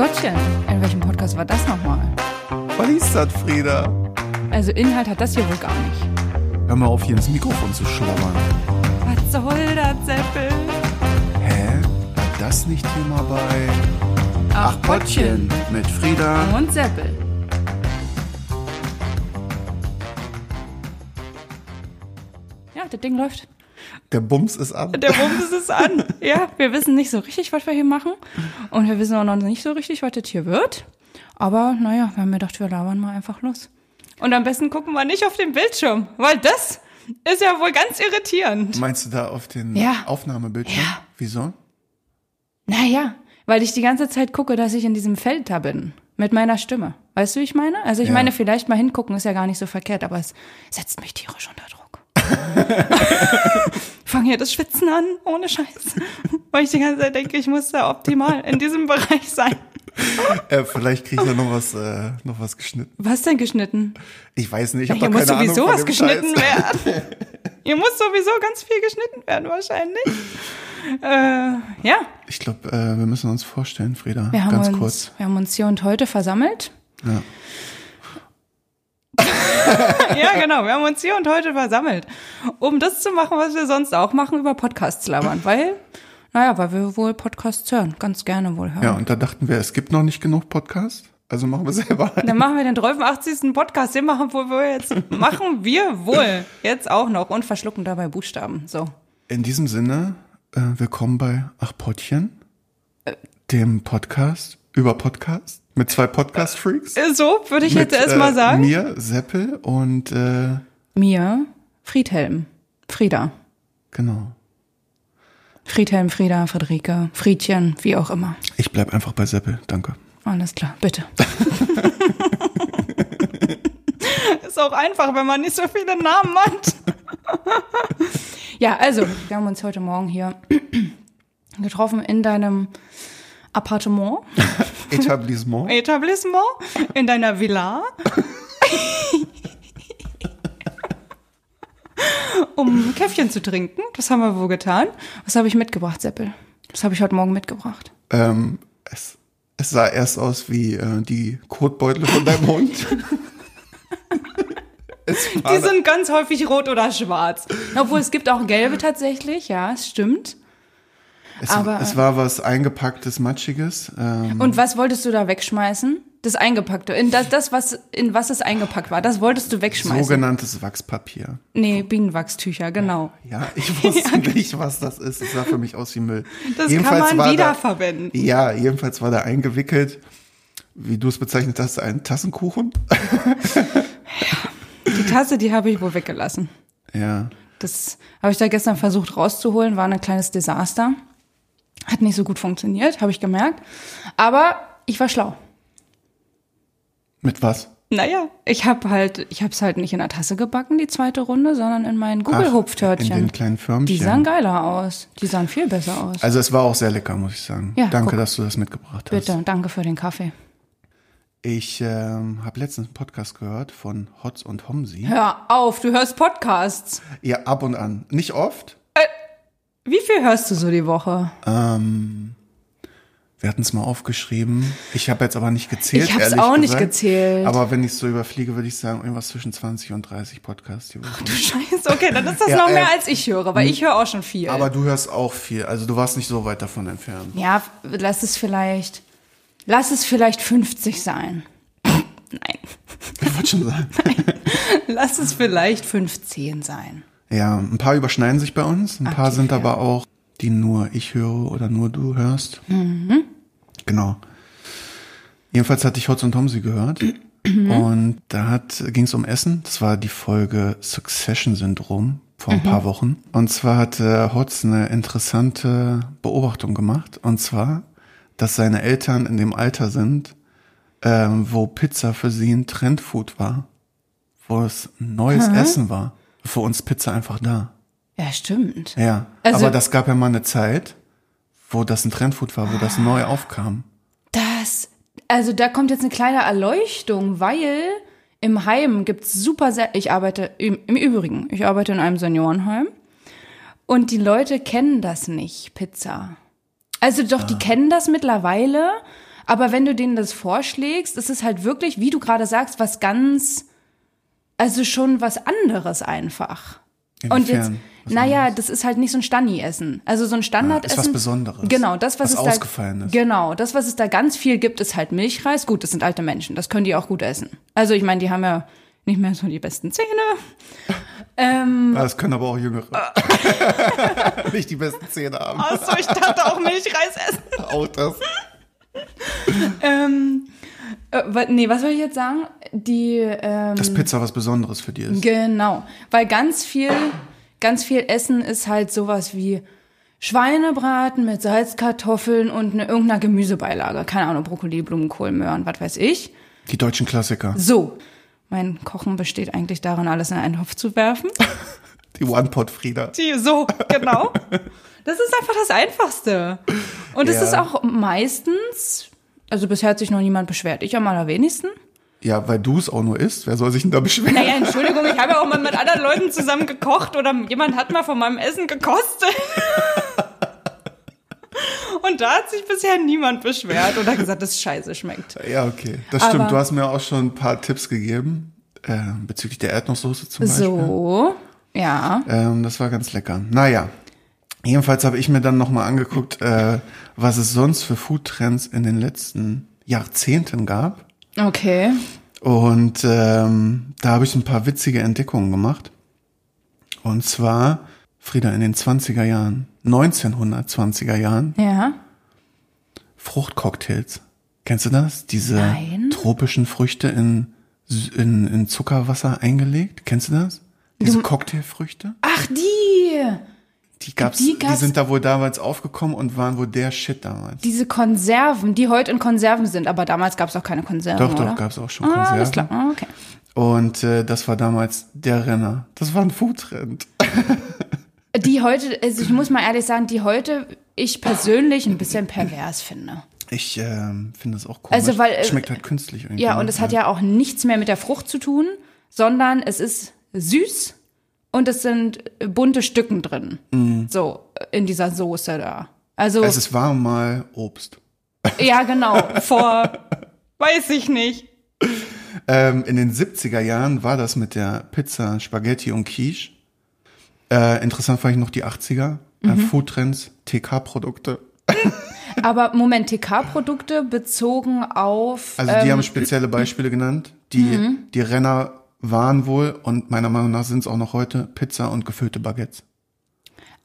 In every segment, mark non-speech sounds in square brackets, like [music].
Gottchen, in welchem Podcast war das nochmal? Was ist das, Frieda? Also Inhalt hat das hier wohl gar nicht. Hör mal auf, hier ins Mikrofon zu schlabbern. Was soll das, Seppel? Hä? War das nicht Thema bei Pottchen mit Frieda? Und Seppel. Ja, das Ding läuft. Der Bums ist an. Der Bums ist an. Ja, wir wissen nicht so richtig, was wir hier machen. Und wir wissen auch noch nicht so richtig, was das hier wird. Aber naja, wir haben gedacht, wir labern mal einfach los. Und am besten gucken wir nicht auf den Bildschirm, weil das ist ja wohl ganz irritierend. Meinst du da auf den Ja. Aufnahmebildschirm? Ja. Wieso? Naja, weil ich die ganze Zeit gucke, dass ich in diesem Feld da bin. Mit meiner Stimme. Weißt du, wie ich meine? Also ich Ja. meine, vielleicht mal hingucken ist ja gar nicht so verkehrt, aber es setzt mich tierisch unter Druck. Fange hier das Schwitzen an, ohne Scheiß. Weil ich die ganze Zeit denke, ich muss da optimal in diesem Bereich sein. Äh, vielleicht kriege ich da noch was, äh, noch was geschnitten. Was denn geschnitten? Ich weiß nicht, ich Ja, habe hier doch muss keine sowieso Ahnung was geschnitten Scheiß. werden. Hier muss sowieso ganz viel geschnitten werden, wahrscheinlich. Äh, ja, Ich glaube, äh, wir müssen uns vorstellen, Frieda, wir haben, ganz uns, kurz. wir haben uns hier und heute versammelt. Ja. Ja, genau. Wir haben uns hier und heute versammelt, um das zu machen, was wir sonst auch machen, über Podcasts labern. Weil, naja, weil wir wohl Podcasts hören. Ganz gerne wohl hören. ja, und da dachten wir, es gibt noch nicht genug Podcasts, also machen wir selber einen. Dann machen wir den 80. Podcast. Den machen wir wohl jetzt. Machen wir wohl jetzt auch noch und verschlucken dabei Buchstaben. So. In diesem Sinne, äh, willkommen bei Ach Pottchen, dem Podcast über Podcast mit zwei Podcast-Freaks. So würde ich Mit, jetzt erstmal äh, sagen. Mir, Seppel und äh, Mir, Friedhelm, Frieda. genau. Friedhelm, Frieda, Friederike, Friedchen, wie auch immer. Ich bleib einfach bei Seppel, danke. Alles klar, bitte. [laughs] Ist auch einfach, wenn man nicht so viele Namen hat. [laughs] ja, also, wir haben uns heute Morgen hier [clears throat] getroffen in deinem Appartement, [laughs] Etablissement. Etablissement, in deiner Villa. um Käffchen zu trinken. Das haben wir wohl getan. Was habe ich mitgebracht, Seppel? Das habe ich heute Morgen mitgebracht. Ähm, es, es sah erst aus wie äh, die Kotbeutel von deinem Hund. [laughs] Die sind ganz häufig rot oder schwarz. Obwohl es gibt auch gelbe tatsächlich, ja, es stimmt. Es, aber- es war was eingepacktes, matschiges. Ähm, Und was wolltest du da wegschmeißen? Das Eingepackte. In das, das was, in was es eingepackt war, das wolltest du wegschmeißen. sogenanntes Wachspapier. nee, Bienenwachstücher, genau. Ja, ich wusste [laughs] nicht, was das ist. Es sah für mich aus wie Müll. Das kann man wiederverwenden. Da, ja, jedenfalls war da eingewickelt, wie du es bezeichnet hast, ein Tassenkuchen. Die Tasse, die habe ich wohl weggelassen. Ja. Das habe ich da gestern versucht rauszuholen, war ein kleines Desaster. Hat nicht so gut funktioniert, habe ich gemerkt. Aber ich war schlau. Mit was? Naja, ich habe halt, ich habe es halt nicht in der Tasse gebacken, die zweite Runde, sondern in meinen Google-Hupftörtchen. In den kleinen Förmchen. Die sahen geiler aus. Die sahen viel besser aus. Also es war auch sehr lecker, muss ich sagen. Ja, Danke, guck. dass du das mitgebracht hast. Bitte, danke für den Kaffee. Ich ähm, habe letztens einen Podcast gehört von Hotz und Homsi. Hör auf, du hörst Podcasts. Ja, ab und an. Nicht oft. Wie viel hörst du so die Woche? Ähm, wir hatten es mal aufgeschrieben. Ich habe jetzt aber nicht gezählt. Ich hab's ehrlich auch nicht gesagt. gezählt. Aber wenn ich so überfliege, würde ich sagen, irgendwas zwischen 20 und 30 Podcasts die Woche. Scheiße, okay, dann ist das Ja, noch mehr äh, als ich höre, weil ich höre auch schon viel. Aber du hörst auch viel. Also du warst nicht so weit davon entfernt. ja, lass es vielleicht, lass es vielleicht 50 sein. Nein, Ich wollte schon sagen. [laughs] lass es vielleicht 15 sein. Ja, ein paar überschneiden sich bei uns. Ein paar Aktiv, sind ja. aber auch, die nur ich höre oder nur du hörst. Mhm. Genau. Jedenfalls hatte ich Hotz und Tomsi gehört. Mhm. Und da ging es um Essen. Das war die Folge Succession Syndrom vor ein Mhm. paar Wochen. Und zwar hatte Hotz eine interessante Beobachtung gemacht. Und zwar, dass seine Eltern in dem Alter sind, ähm, wo Pizza für sie ein Trendfood war. Wo es neues Essen war. Für uns Pizza einfach da. Ja, stimmt. Ja. Also- Aber das gab ja mal eine Zeit, wo das ein Trendfood war, wo das neu aufkam. Das, also da kommt jetzt eine kleine Erleuchtung, weil im Heim gibt's super, sehr, ich arbeite, im, im Übrigen, ich arbeite in einem Seniorenheim und die Leute kennen das nicht, Pizza. Also doch, die kennen das mittlerweile, Aber wenn du denen das vorschlägst, ist es halt wirklich, wie du gerade sagst, was ganz, also schon was anderes einfach. Und jetzt, Inwiefern? Was naja, anderes? das ist halt nicht so ein Stani-Essen. Also so ein Standardessen. Ah, ist was Besonderes. Genau, das, was, Was es Ausgefallenes. da, genau, das, was es da ganz viel gibt, ist halt Milchreis. Gut, das sind alte Menschen, das können die auch gut essen. Also ich meine, die haben ja nicht mehr so die besten Zähne. [laughs] ähm, Das können aber auch Jüngere. [laughs] Nicht die besten Zähne haben. achso, ich dachte auch Milchreis essen. Auch das. [laughs] Ähm, äh, nee, was soll ich jetzt sagen? Die, ähm, Dass Pizza was Besonderes für die ist. Genau, weil ganz viel, ganz viel Essen ist halt sowas wie Schweinebraten mit Salzkartoffeln und eine, irgendeiner Gemüsebeilage. Keine Ahnung, Brokkoli, Blumenkohl, Möhren, was weiß ich. Die deutschen Klassiker. So, mein Kochen besteht eigentlich darin, alles in einen Topf zu werfen. [laughs] Die One-Pot-Frieda. Die, so, genau. Das ist einfach das Einfachste. Und es Ja. ist auch meistens, also bisher hat sich noch niemand beschwert. Ich am allerwenigsten. Ja, weil du es auch nur isst. Wer soll sich denn da beschweren? Naja, Entschuldigung, ich habe ja auch mal mit anderen Leuten zusammen gekocht oder jemand hat mal von meinem Essen gekostet. [laughs] Und da hat sich bisher niemand beschwert oder gesagt, dass es scheiße schmeckt. Ja, okay. Das stimmt. Aber- Du hast mir auch schon ein paar Tipps gegeben. Äh, bezüglich der Erdnusssoße zum Beispiel. So, ja. Ähm, das war ganz lecker. Naja. Jedenfalls habe ich mir dann nochmal angeguckt, äh, was es sonst für Foodtrends in den letzten Jahrzehnten gab. Okay. Und ähm, da habe ich ein paar witzige Entdeckungen gemacht. Und zwar, Frieda, in den 20er Jahren, 1920er Jahren, Ja. Fruchtcocktails. Kennst du das? Diese Nein. tropischen Früchte in, in, in Zuckerwasser eingelegt. Kennst du das? Diese Cocktailfrüchte? Ach, die! Die gab's, Die die, gab's- sind da wohl damals aufgekommen und waren wohl der Shit damals. Diese Konserven, die heute in Konserven sind, aber damals gab es auch keine Konserven, doch, doch, gab's auch schon Ah, Konserven. alles klar, Ah, okay. Und äh, das war damals der Renner. Das war ein Foodtrend. [laughs] Die heute, also ich muss mal ehrlich sagen, die heute ich persönlich ein bisschen pervers finde. Ich ähm, finde das auch komisch. Also, weil, äh, Schmeckt halt künstlich irgendwie. Ja, ne? und es hat ja auch nichts mehr mit der Frucht zu tun, sondern es ist süß und es sind bunte Stücken drin. So, in dieser Soße da. Also, Es ist war mal Obst. [laughs] ja, genau, vor, weiß ich nicht. Ähm, in den 70er Jahren war das mit der Pizza, Spaghetti und Quiche. Äh, interessant fand ich noch die 80er. Äh, Mhm. Foodtrends, TK-Produkte. [laughs] Aber Moment, TK-Produkte bezogen auf. Also die ähm, haben spezielle Beispiele genannt. Die, die Renner waren wohl und meiner Meinung nach sind es auch noch heute Pizza und gefüllte Baguettes.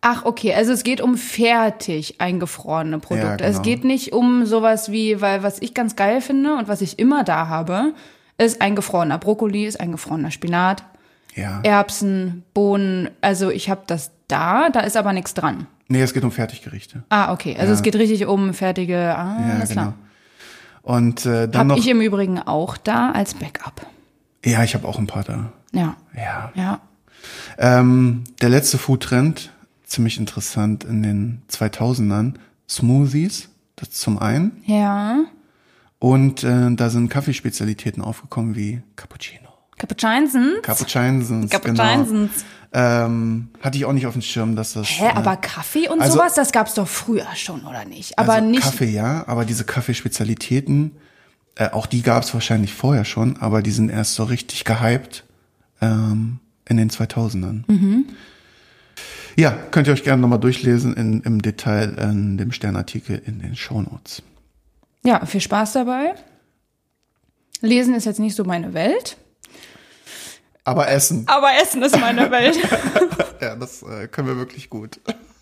Ach, okay, also es geht um fertig eingefrorene Produkte. Ja, genau. Es geht nicht um sowas wie, weil was ich ganz geil finde und was ich immer da habe, ist eingefrorener Brokkoli, ist eingefrorener Spinat, Ja. Erbsen, Bohnen. Also ich habe das da, da ist aber nichts dran. Nee, es geht um Fertiggerichte. Ah, okay. Also Ja. es geht richtig um fertige. Ah, Ja, alles genau. klar. Und äh, dann Hab noch. ich im Übrigen auch da als Backup. Ja, ich habe auch ein paar da. Ja, Ja. ja. Ähm, der letzte Foodtrend, ziemlich interessant in den 2000ern, Smoothies, das zum einen. Ja. Und äh, da sind Kaffeespezialitäten aufgekommen wie Cappuccino. Cappuccinsons. Cappuccinsons, genau. Cappuccinsons. Ähm, hatte ich auch nicht auf dem Schirm, dass das... Hä, äh, aber Kaffee und also- sowas, das gab's doch früher schon, oder nicht? Aber also nicht. Kaffee ja, aber diese Kaffeespezialitäten, äh, auch die gab es wahrscheinlich vorher schon, aber die sind erst so richtig gehypt ähm, in den 2000ern. Mhm. Ja, könnt ihr euch gerne nochmal durchlesen in, im Detail in dem Sternartikel in den Shownotes. Ja, viel Spaß dabei. Lesen ist jetzt nicht so meine Welt, Aber Essen, aber Essen ist meine [laughs] Welt. ja, das äh, können wir wirklich gut.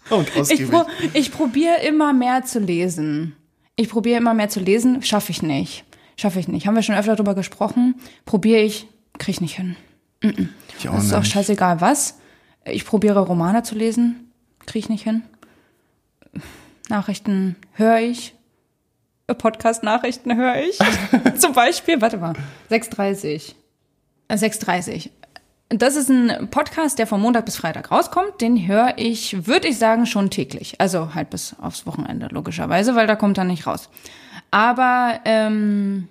Und Ich, ausgiebig. pro, ich probiere immer mehr zu lesen. Ich probiere immer mehr zu lesen, schaffe ich nicht. Schaffe ich nicht. Haben wir schon öfter darüber gesprochen. Probiere ich, kriege ich nicht hin. ich auch Das ist auch nicht. scheißegal was. Ich probiere Romane zu lesen, kriege ich nicht hin. Nachrichten höre ich. Podcast-Nachrichten höre ich. [laughs] Zum Beispiel, warte mal, 6.30. Äh, 6.30. Das ist ein Podcast, der von Montag bis Freitag rauskommt. Den höre ich, würde ich sagen, schon täglich. Also halt bis aufs Wochenende, logischerweise, weil da kommt er nicht raus. Aber ähm,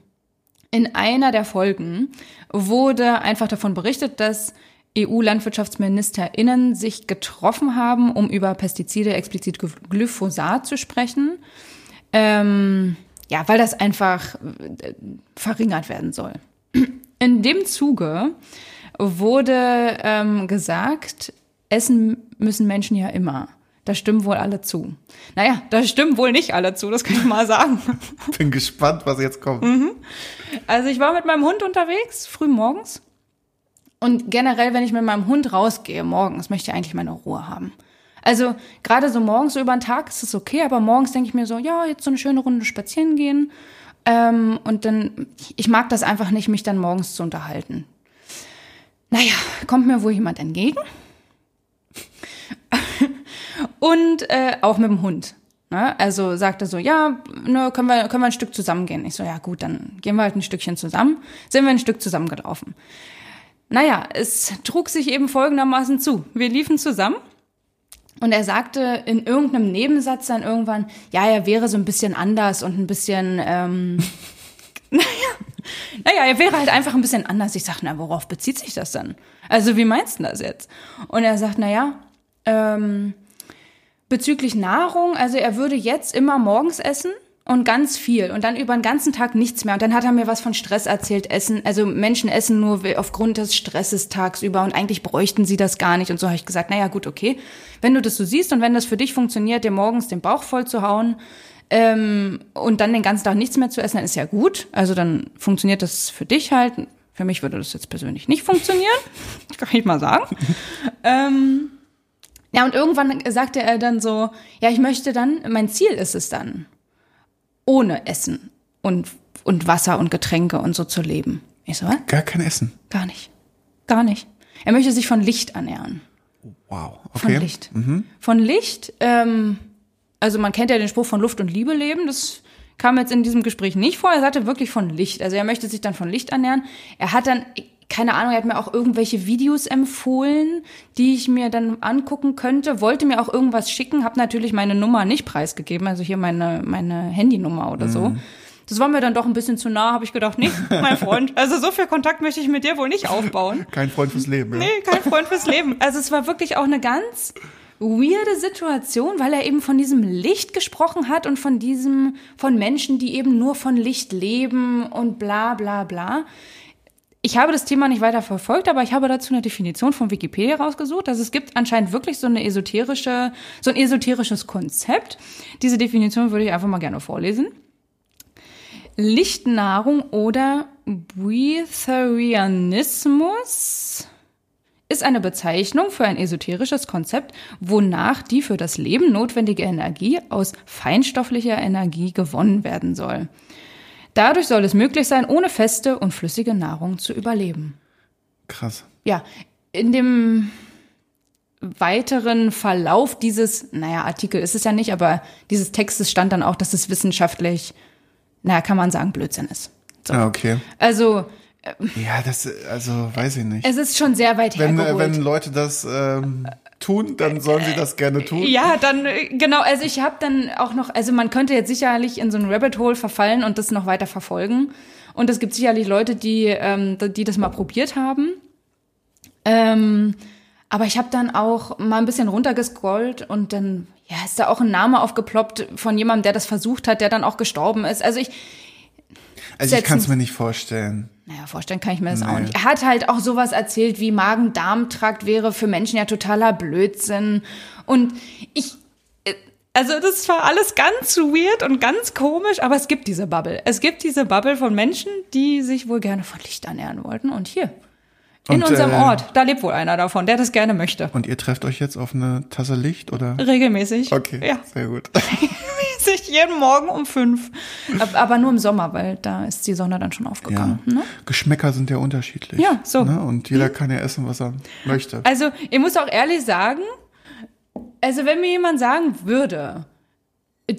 in einer der Folgen wurde einfach davon berichtet, dass EU-LandwirtschaftsministerInnen sich getroffen haben, um über Pestizide, explizit Glyphosat zu sprechen. Ähm, ja, weil das einfach äh, verringert werden soll. In dem Zuge wurde ähm, gesagt, essen müssen Menschen ja immer. Da stimmen wohl alle zu. Naja, da stimmen wohl nicht alle zu, das kann ich mal sagen. [laughs] Bin gespannt, was jetzt kommt. Also ich war mit meinem Hund unterwegs, früh morgens. Und generell, wenn ich mit meinem Hund rausgehe morgens, möchte ich eigentlich meine Ruhe haben. Also gerade so morgens so über den Tag ist es okay, aber morgens denke ich mir so, ja, jetzt so eine schöne Runde spazieren gehen. Ähm, und dann, ich mag das einfach nicht, mich dann morgens zu unterhalten. Naja, kommt mir wohl jemand entgegen. Und äh, auch mit dem Hund. Ne? Also sagte so, ja, ne, können, wir, können wir ein Stück zusammen gehen. Ich so, ja gut, dann gehen wir halt ein Stückchen zusammen. Sind wir ein Stück zusammengelaufen. Naja, es trug sich eben folgendermaßen zu. Wir liefen zusammen und er sagte in irgendeinem Nebensatz dann irgendwann, ja, er wäre so ein bisschen anders und ein bisschen, ähm, [laughs] naja, naja, er wäre halt einfach ein bisschen anders. Ich sag, na, worauf bezieht sich das dann? Also, wie meinst du das jetzt? Und er sagt, naja, ähm, bezüglich Nahrung, also er würde jetzt immer morgens essen und ganz viel und dann über den ganzen Tag nichts mehr. Und dann hat er mir was von Stress erzählt, Essen, also Menschen essen nur aufgrund des Stresses tagsüber und eigentlich bräuchten sie das gar nicht. Und so habe ich gesagt, naja gut, okay, wenn du das so siehst und wenn das für dich funktioniert, dir morgens den Bauch voll zu hauen ähm, und dann den ganzen Tag nichts mehr zu essen, dann ist ja gut. Also dann funktioniert das für dich halt. Für mich würde das jetzt persönlich nicht funktionieren, [laughs] kann ich mal sagen. [laughs] ähm, ja, und irgendwann sagte er dann so, ja, ich möchte dann, mein Ziel ist es dann, ohne Essen und, und Wasser und Getränke und so zu leben. Ich so, was? Gar kein Essen. Gar nicht. Gar nicht. Er möchte sich von Licht ernähren. Wow. Von Okay. Licht. Von Licht, ähm, also man kennt ja den Spruch von Luft und Liebe leben, das kam jetzt in diesem Gespräch nicht vor. Er sagte wirklich von Licht. Also er möchte sich dann von Licht ernähren. Er hat dann, keine Ahnung, er hat mir auch irgendwelche Videos empfohlen, die ich mir dann angucken könnte, wollte mir auch irgendwas schicken, habe natürlich meine Nummer nicht preisgegeben, also hier meine, meine Handynummer oder so. Das war mir dann doch ein bisschen zu nah, habe ich gedacht, nee, mein Freund, [laughs] also so viel Kontakt möchte ich mit dir wohl nicht aufbauen. Kein Freund fürs Leben. Ja. Nee, kein Freund fürs Leben. Also es war wirklich auch eine ganz weirde Situation, weil er eben von diesem Licht gesprochen hat und von diesem, von Menschen, die eben nur von Licht leben und bla bla bla. Ich habe das Thema nicht weiter verfolgt, aber ich habe dazu eine Definition von Wikipedia rausgesucht. Also es gibt anscheinend wirklich so eine esoterische, so ein esoterisches Konzept. Diese Definition würde ich einfach mal gerne vorlesen. Lichtnahrung oder Breatharianismus ist eine Bezeichnung für ein esoterisches Konzept, wonach die für das Leben notwendige Energie aus feinstofflicher Energie gewonnen werden soll. Dadurch soll es möglich sein, ohne feste und flüssige Nahrung zu überleben. Krass. Ja, in dem weiteren Verlauf dieses, naja, Artikel ist es ja nicht, aber dieses Textes stand dann auch, dass es wissenschaftlich, naja, kann man sagen, Blödsinn ist. So. Ah, okay. Also, Ja, das, also, weiß ich nicht. es ist schon sehr weit Wenn, hergeholt. wenn Leute das ähm, tun, dann sollen sie das gerne tun. Ja, dann äh, genau, also ich habe dann auch noch, also man könnte jetzt sicherlich in so ein Rabbit Hole verfallen und das noch weiter verfolgen. Und es gibt sicherlich Leute, die, ähm, die das mal probiert haben. Ähm, aber ich habe dann auch mal ein bisschen runtergescrollt und dann ja, ist da auch ein Name aufgeploppt von jemandem, der das versucht hat, der dann auch gestorben ist. Also ich, Also ich kann es mir nicht vorstellen. Naja, vorstellen kann ich mir das auch Nee. nicht. Er hat halt auch sowas erzählt, wie Magen-Darm-Trakt wäre für Menschen ja totaler Blödsinn. Und ich, äh, also das war alles ganz weird und ganz komisch, aber es gibt diese Bubble. Es gibt diese Bubble von Menschen, die sich wohl gerne von Licht ernähren wollten. Und hier, in Und, unserem äh, Ort, da lebt wohl einer davon, der das gerne möchte. Und ihr trefft euch jetzt auf eine Tasse Licht oder? Regelmäßig. Okay, Ja, sehr gut. [laughs] regelmäßig, jeden Morgen um fünf. Ab- Aber nur im Sommer, weil da ist die Sonne dann schon Ja. aufgegangen. Ne? Geschmäcker sind ja unterschiedlich. Ja, so. Ne? Und jeder kann ja essen, was er möchte. Also, ich muss auch ehrlich sagen, also wenn mir jemand sagen würde,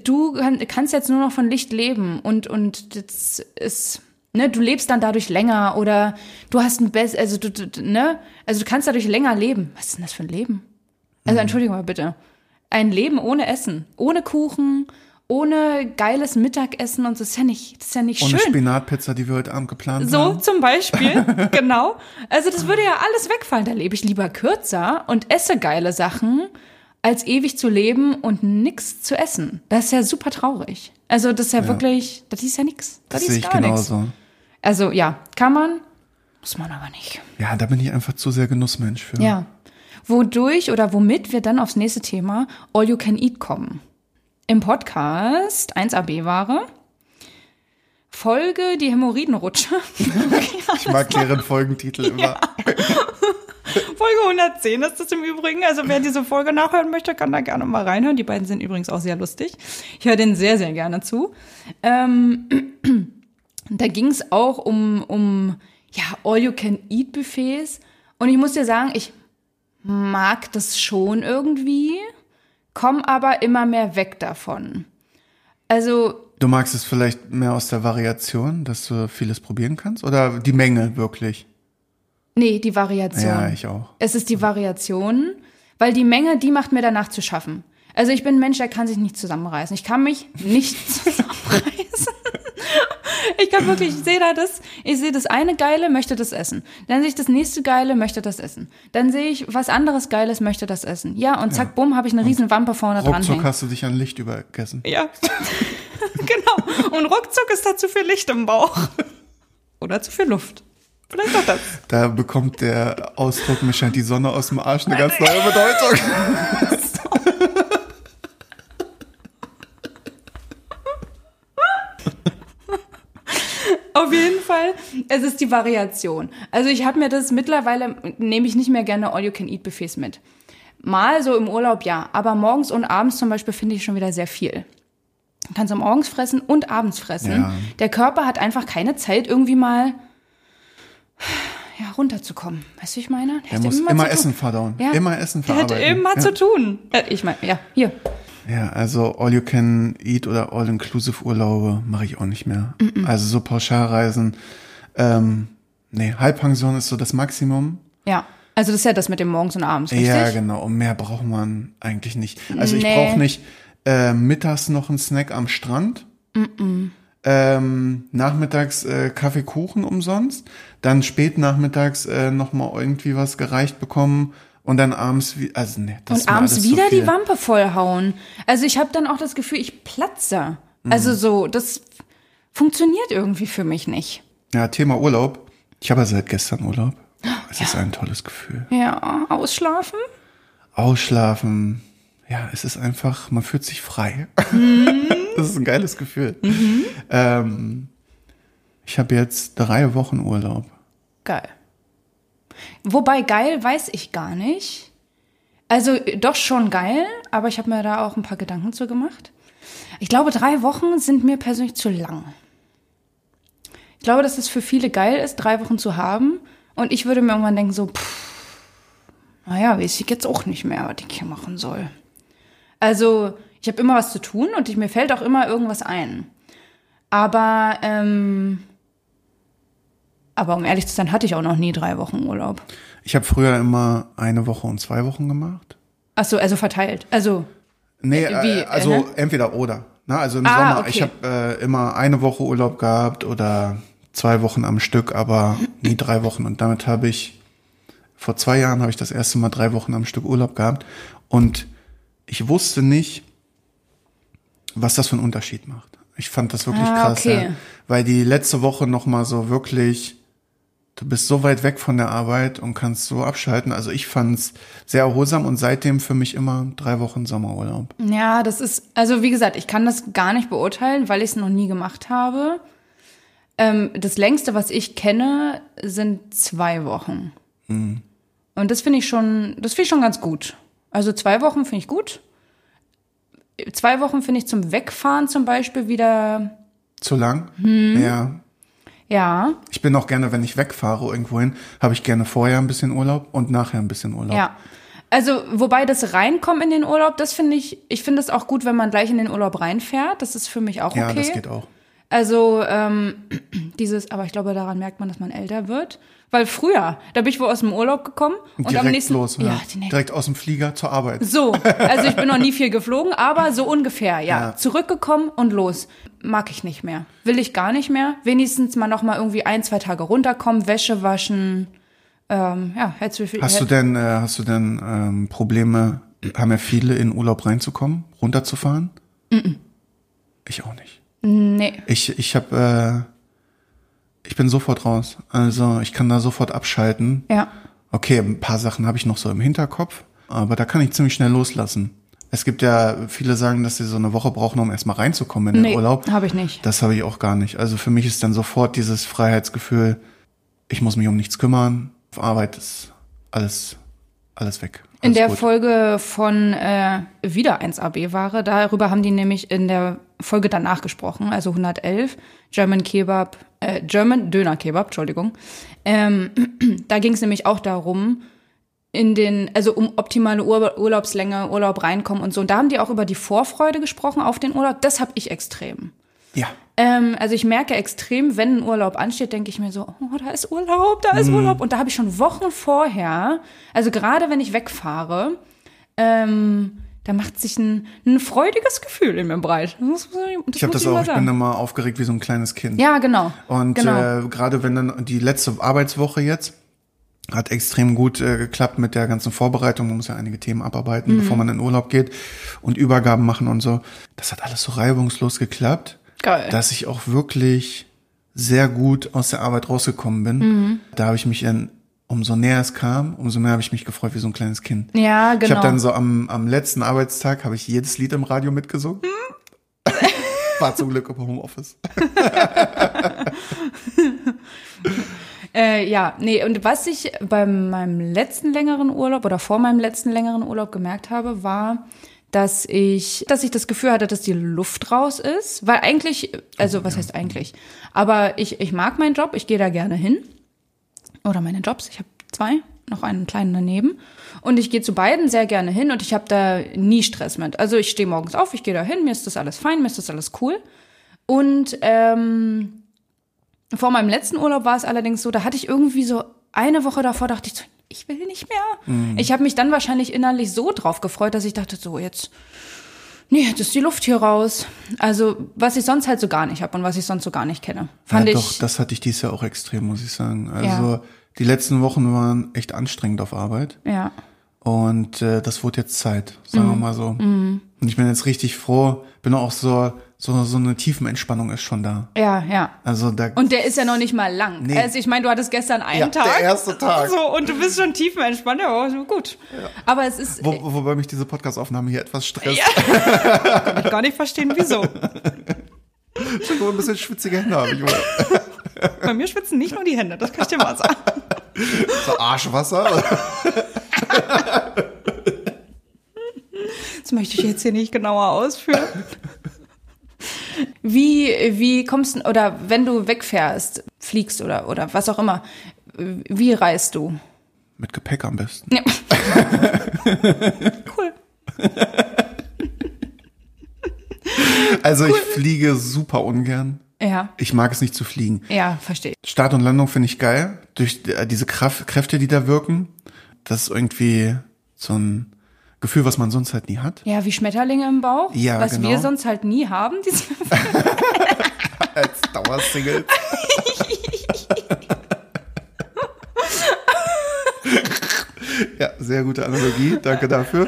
du kann, kannst jetzt nur noch von Licht leben und, und das ist, ne, du lebst dann dadurch länger oder du hast ein Best, also du, du, ne, also du kannst dadurch länger leben. Was ist denn das für ein Leben? Also, Entschuldigung mal bitte. Ein Leben ohne Essen, ohne Kuchen, ohne geiles Mittagessen und so, das ist ja nicht, das ist ja nicht Ohne schön. Spinatpizza, die wir heute Abend geplant So haben. zum Beispiel, [laughs] genau. Also das würde ja alles wegfallen. Da lebe ich lieber kürzer und esse geile Sachen, als ewig zu leben und nichts zu essen. Das ist ja super traurig. Also das ist ja, wirklich, das ist ja nix. Das, ist sehe ich gar nix. genauso. Also ja, kann man, muss man aber nicht. Ja, da bin ich einfach zu sehr Genussmensch für. Ja. Wodurch oder womit wir dann aufs nächste Thema All You Can Eat kommen. Im Podcast 1AB-Ware. Folge die Hämorrhoidenrutsche. [laughs] Ich mag deren Folgentitel immer. Folge 110 ist das im Übrigen. Also wer diese Folge nachhören möchte, kann da gerne mal reinhören. Die beiden sind übrigens auch sehr lustig. Ich höre denen sehr, sehr gerne zu. Ähm, [clears throat] da ging es auch um, um ja, All-You-Can-Eat-Buffets. Und ich muss dir sagen, ich mag das schon irgendwie, komme aber immer mehr weg davon. Also Du magst es vielleicht mehr aus der Variation, dass du vieles probieren kannst? Oder die Menge wirklich? Nee, die Variation. Ja, ich auch. Es ist die Variation, weil die Menge, die macht mir danach zu schaffen. Also ich bin ein Mensch, der kann sich nicht zusammenreißen. Ich kann mich nicht [laughs] zusammenreißen. Ich kann wirklich, ich sehe da das, ich sehe das eine Geile, möchte das essen. Dann sehe ich das nächste Geile, möchte das essen. Dann sehe ich was anderes Geiles, möchte das essen. Ja, und zack, bumm, habe ich eine riesen Wampe vorne dran Ruckzuck hast du dich an Licht übergessen. Ja, [laughs] genau. Und ruckzuck ist da zu viel Licht im Bauch. Oder zu viel Luft. Vielleicht auch das. Da bekommt der Ausdruck, mir scheint die Sonne aus dem Arsch eine ganz neue Bedeutung. [laughs] [laughs] Auf jeden Fall, es ist die Variation. Also ich habe mir das mittlerweile, nehme ich nicht mehr gerne All-You-Can-Eat-Buffets mit. Mal so im Urlaub, ja. Aber morgens und abends zum Beispiel finde ich schon wieder sehr viel. Du kannst du morgens fressen und abends fressen. Ja. Der Körper hat einfach keine Zeit, irgendwie mal ja, runterzukommen. Weißt du, ich meine? Er hätte muss immer zu Essen verdauen. Ja. Immer Essen Der hätte verarbeiten. immer ja. zu tun. Äh, ich meine, ja, hier. Ja, also All You Can Eat oder All-Inclusive Urlaube mache ich auch nicht mehr. Also so Pauschalreisen. Ähm, nee, Halbpension ist so das Maximum. Ja. Also das ist ja das mit dem morgens und abends, richtig? Ja, genau. Und mehr braucht man eigentlich nicht. Also ich Nee. brauche nicht äh, mittags noch einen Snack am Strand. Ähm, nachmittags äh, Kaffee, Kuchen umsonst. Dann spät nachmittags äh, noch mal irgendwie was gereicht bekommen. Und dann abends, wie, also nee, das Und abends wieder die. Wampe vollhauen. Also ich habe dann auch das Gefühl, ich platze. Mhm. Also so, das funktioniert irgendwie für mich nicht. Ja, Thema Urlaub. Ich habe ja seit gestern Urlaub. [gasps] Es ist ein tolles Gefühl. Ja, ausschlafen? Ausschlafen. Ja, es ist einfach, man fühlt sich frei. Mhm. [laughs] das ist ein geiles Gefühl. Ähm, ich habe jetzt drei Wochen Urlaub. Geil. Wobei geil weiß ich gar nicht. Also doch schon geil, aber ich habe mir da auch ein paar Gedanken zu gemacht. Ich glaube, drei Wochen sind mir persönlich zu lang. Ich glaube, dass es für viele geil ist, drei Wochen zu haben. Und ich würde mir irgendwann denken, so, pff, naja, weiß ich jetzt auch nicht mehr, was ich hier machen soll. Also, ich habe immer was zu tun und ich, mir fällt auch immer irgendwas ein. Aber, ähm, aber um ehrlich zu sein, hatte ich auch noch nie drei Wochen Urlaub. Ich habe früher immer eine Woche und zwei Wochen gemacht. Ach so, also verteilt. Also, Nee, Äh, wie, äh, also äh, entweder oder. Na, also im Ah, Sommer, okay. ich habe äh, immer eine Woche Urlaub gehabt oder zwei Wochen am Stück, aber nie drei Wochen. Und damit habe ich, vor zwei Jahren habe ich das erste Mal drei Wochen am Stück Urlaub gehabt. Und ich wusste nicht, was das für einen Unterschied macht. Ich fand das wirklich Ah, krass, okay. ja, weil die letzte Woche noch mal so wirklich, du bist so weit weg von der Arbeit und kannst so abschalten. Also ich fand's sehr erholsam und seitdem für mich immer drei Wochen Sommerurlaub. ja, das ist, also wie gesagt, ich kann das gar nicht beurteilen, weil ich es noch nie gemacht habe. Ähm, das längste, was ich kenne, sind zwei Wochen. Und das finde ich schon, das finde ich schon ganz gut. Also zwei Wochen finde ich gut. Zwei Wochen finde ich zum Wegfahren zum Beispiel wieder, Zu lang? Hm. Ja. Ja, Ich bin auch gerne, wenn ich wegfahre irgendwohin, habe ich gerne vorher ein bisschen Urlaub und nachher ein bisschen Urlaub. Ja. Also, wobei das Reinkommen in den Urlaub, das finde ich, ich finde es auch gut, wenn man gleich in den Urlaub reinfährt. Das ist für mich auch okay. Ja, das geht auch. Also, ähm, [clears throat] dieses, aber ich glaube, daran merkt man, dass man älter wird. Weil früher, da bin ich wohl aus dem Urlaub gekommen und, Direkt am nächsten los. Ja, Ja, Direkt aus dem Flieger zur Arbeit. so, also ich bin noch nie [laughs] viel geflogen, aber so ungefähr, ja. Ja. Zurückgekommen und los. Mag ich nicht mehr. Will ich gar nicht mehr. Wenigstens mal noch mal irgendwie ein, zwei Tage runterkommen, Wäsche waschen. Ähm, ja, herzlich Hast du denn, äh, hast du denn ähm, Probleme Haben ja viele in Urlaub reinzukommen, runterzufahren? Ich auch nicht. Nee. Ich, ich habe, äh, ich bin sofort raus. Also ich kann da sofort abschalten. Ja. Okay, ein paar Sachen habe ich noch so im Hinterkopf, aber da kann ich ziemlich schnell loslassen. Es gibt ja, viele sagen, dass sie so eine Woche brauchen, um erstmal reinzukommen in den Nee, Urlaub. habe ich nicht. Das habe ich auch gar nicht. Also für mich ist dann sofort dieses Freiheitsgefühl, ich muss mich um nichts kümmern. Auf Arbeit ist alles, alles weg. Alles In der gut. Folge von äh, wieder 1AB-Ware, darüber haben die nämlich in der Folge danach gesprochen, also 111, German Kebab, äh, German Döner Kebab, Entschuldigung. Ähm, [clears throat] da ging es nämlich auch darum, in den, also um optimale Ur Urlaubslänge, Urlaub reinkommen und so. Und da haben die auch über die Vorfreude gesprochen auf den Urlaub. Das habe ich extrem. Ja. Ähm, also ich merke extrem, wenn ein Urlaub ansteht, denke ich mir so, oh, da ist Urlaub, da ist Urlaub. Und da habe ich schon Wochen vorher, also gerade wenn ich wegfahre, ähm, da macht sich ein, ein freudiges Gefühl in mir breit. Das das Ich habe das auch, ich bin immer aufgeregt wie so ein kleines Kind. Ja, genau. Und genau. äh, gerade wenn dann die letzte Arbeitswoche jetzt hat extrem gut äh, geklappt mit der ganzen Vorbereitung. Man muss ja einige Themen abarbeiten, Mhm. bevor man in Urlaub geht und Übergaben machen und so. Das hat alles so reibungslos geklappt, Geil. dass ich auch wirklich sehr gut aus der Arbeit rausgekommen bin. Mhm. Da habe ich mich dann, umso näher es kam, umso mehr habe ich mich gefreut wie so ein kleines Kind. ja, Ich genau. habe dann so am, am letzten Arbeitstag habe ich jedes Lied im Radio mitgesungen. [laughs] War zum Glück im Homeoffice. [laughs] Äh, ja, nee, und was ich bei meinem letzten längeren Urlaub oder vor meinem letzten längeren Urlaub gemerkt habe, war, dass ich, dass ich das Gefühl hatte, dass die Luft raus ist. Weil eigentlich, also was heißt eigentlich? Aber ich, ich mag meinen Job, ich gehe da gerne hin. Oder meine Jobs, ich habe zwei, noch einen kleinen daneben. Und ich gehe zu beiden sehr gerne hin und ich habe da nie Stress mit. Also ich stehe morgens auf, ich gehe da hin, mir ist das alles fein, mir ist das alles cool. Und ähm, vor meinem letzten Urlaub war es allerdings so, da hatte ich irgendwie so eine Woche davor, dachte ich so, ich will nicht mehr. Ich habe mich dann wahrscheinlich innerlich so drauf gefreut, dass ich dachte, so jetzt, nee, jetzt ist die Luft hier raus. Also was ich sonst halt so gar nicht habe und was ich sonst so gar nicht kenne. Fand ja, ich. doch, das hatte ich dieses Jahr auch extrem, muss ich sagen. Also Ja. die letzten Wochen waren echt anstrengend auf Arbeit. ja. Und äh, das wurde jetzt Zeit, sagen Mhm. wir mal so. Und ich bin jetzt richtig froh, bin auch so, so, so eine Tiefenentspannung ist schon da. Ja, ja. Also da Und der ist ja noch nicht mal lang. Nee. Also ich meine, du hattest gestern einen Ja, Tag. der erste Tag. So, und du bist schon tiefenentspannt. Ja, gut. Aber es ist, wo, wobei mich diese Podcast-Aufnahme hier etwas stresst. [laughs] kann ich gar nicht verstehen, wieso. Ich ein bisschen schwitzige Hände habe ich. Oder? Bei mir schwitzen nicht nur die Hände, das kann ich dir mal sagen. [laughs] So Arschwasser. Das möchte ich jetzt hier nicht genauer ausführen. Wie, wie kommst du, oder wenn du wegfährst, fliegst oder, oder was auch immer, wie reist du? Mit Gepäck am besten. Ja. [laughs] cool. Also ich fliege super ungern. Ja, Ich mag es nicht zu fliegen. ja, verstehe. Start und Landung finde ich geil. Durch äh, diese Kraft, Kräfte, die da wirken. Das ist irgendwie so ein Gefühl, was man sonst halt nie hat. Ja, wie Schmetterlinge im Bauch, Ja, was genau. wir sonst halt nie haben. Diese [laughs] Als Dauersingle. [laughs] ja, sehr gute Analogie. Danke dafür.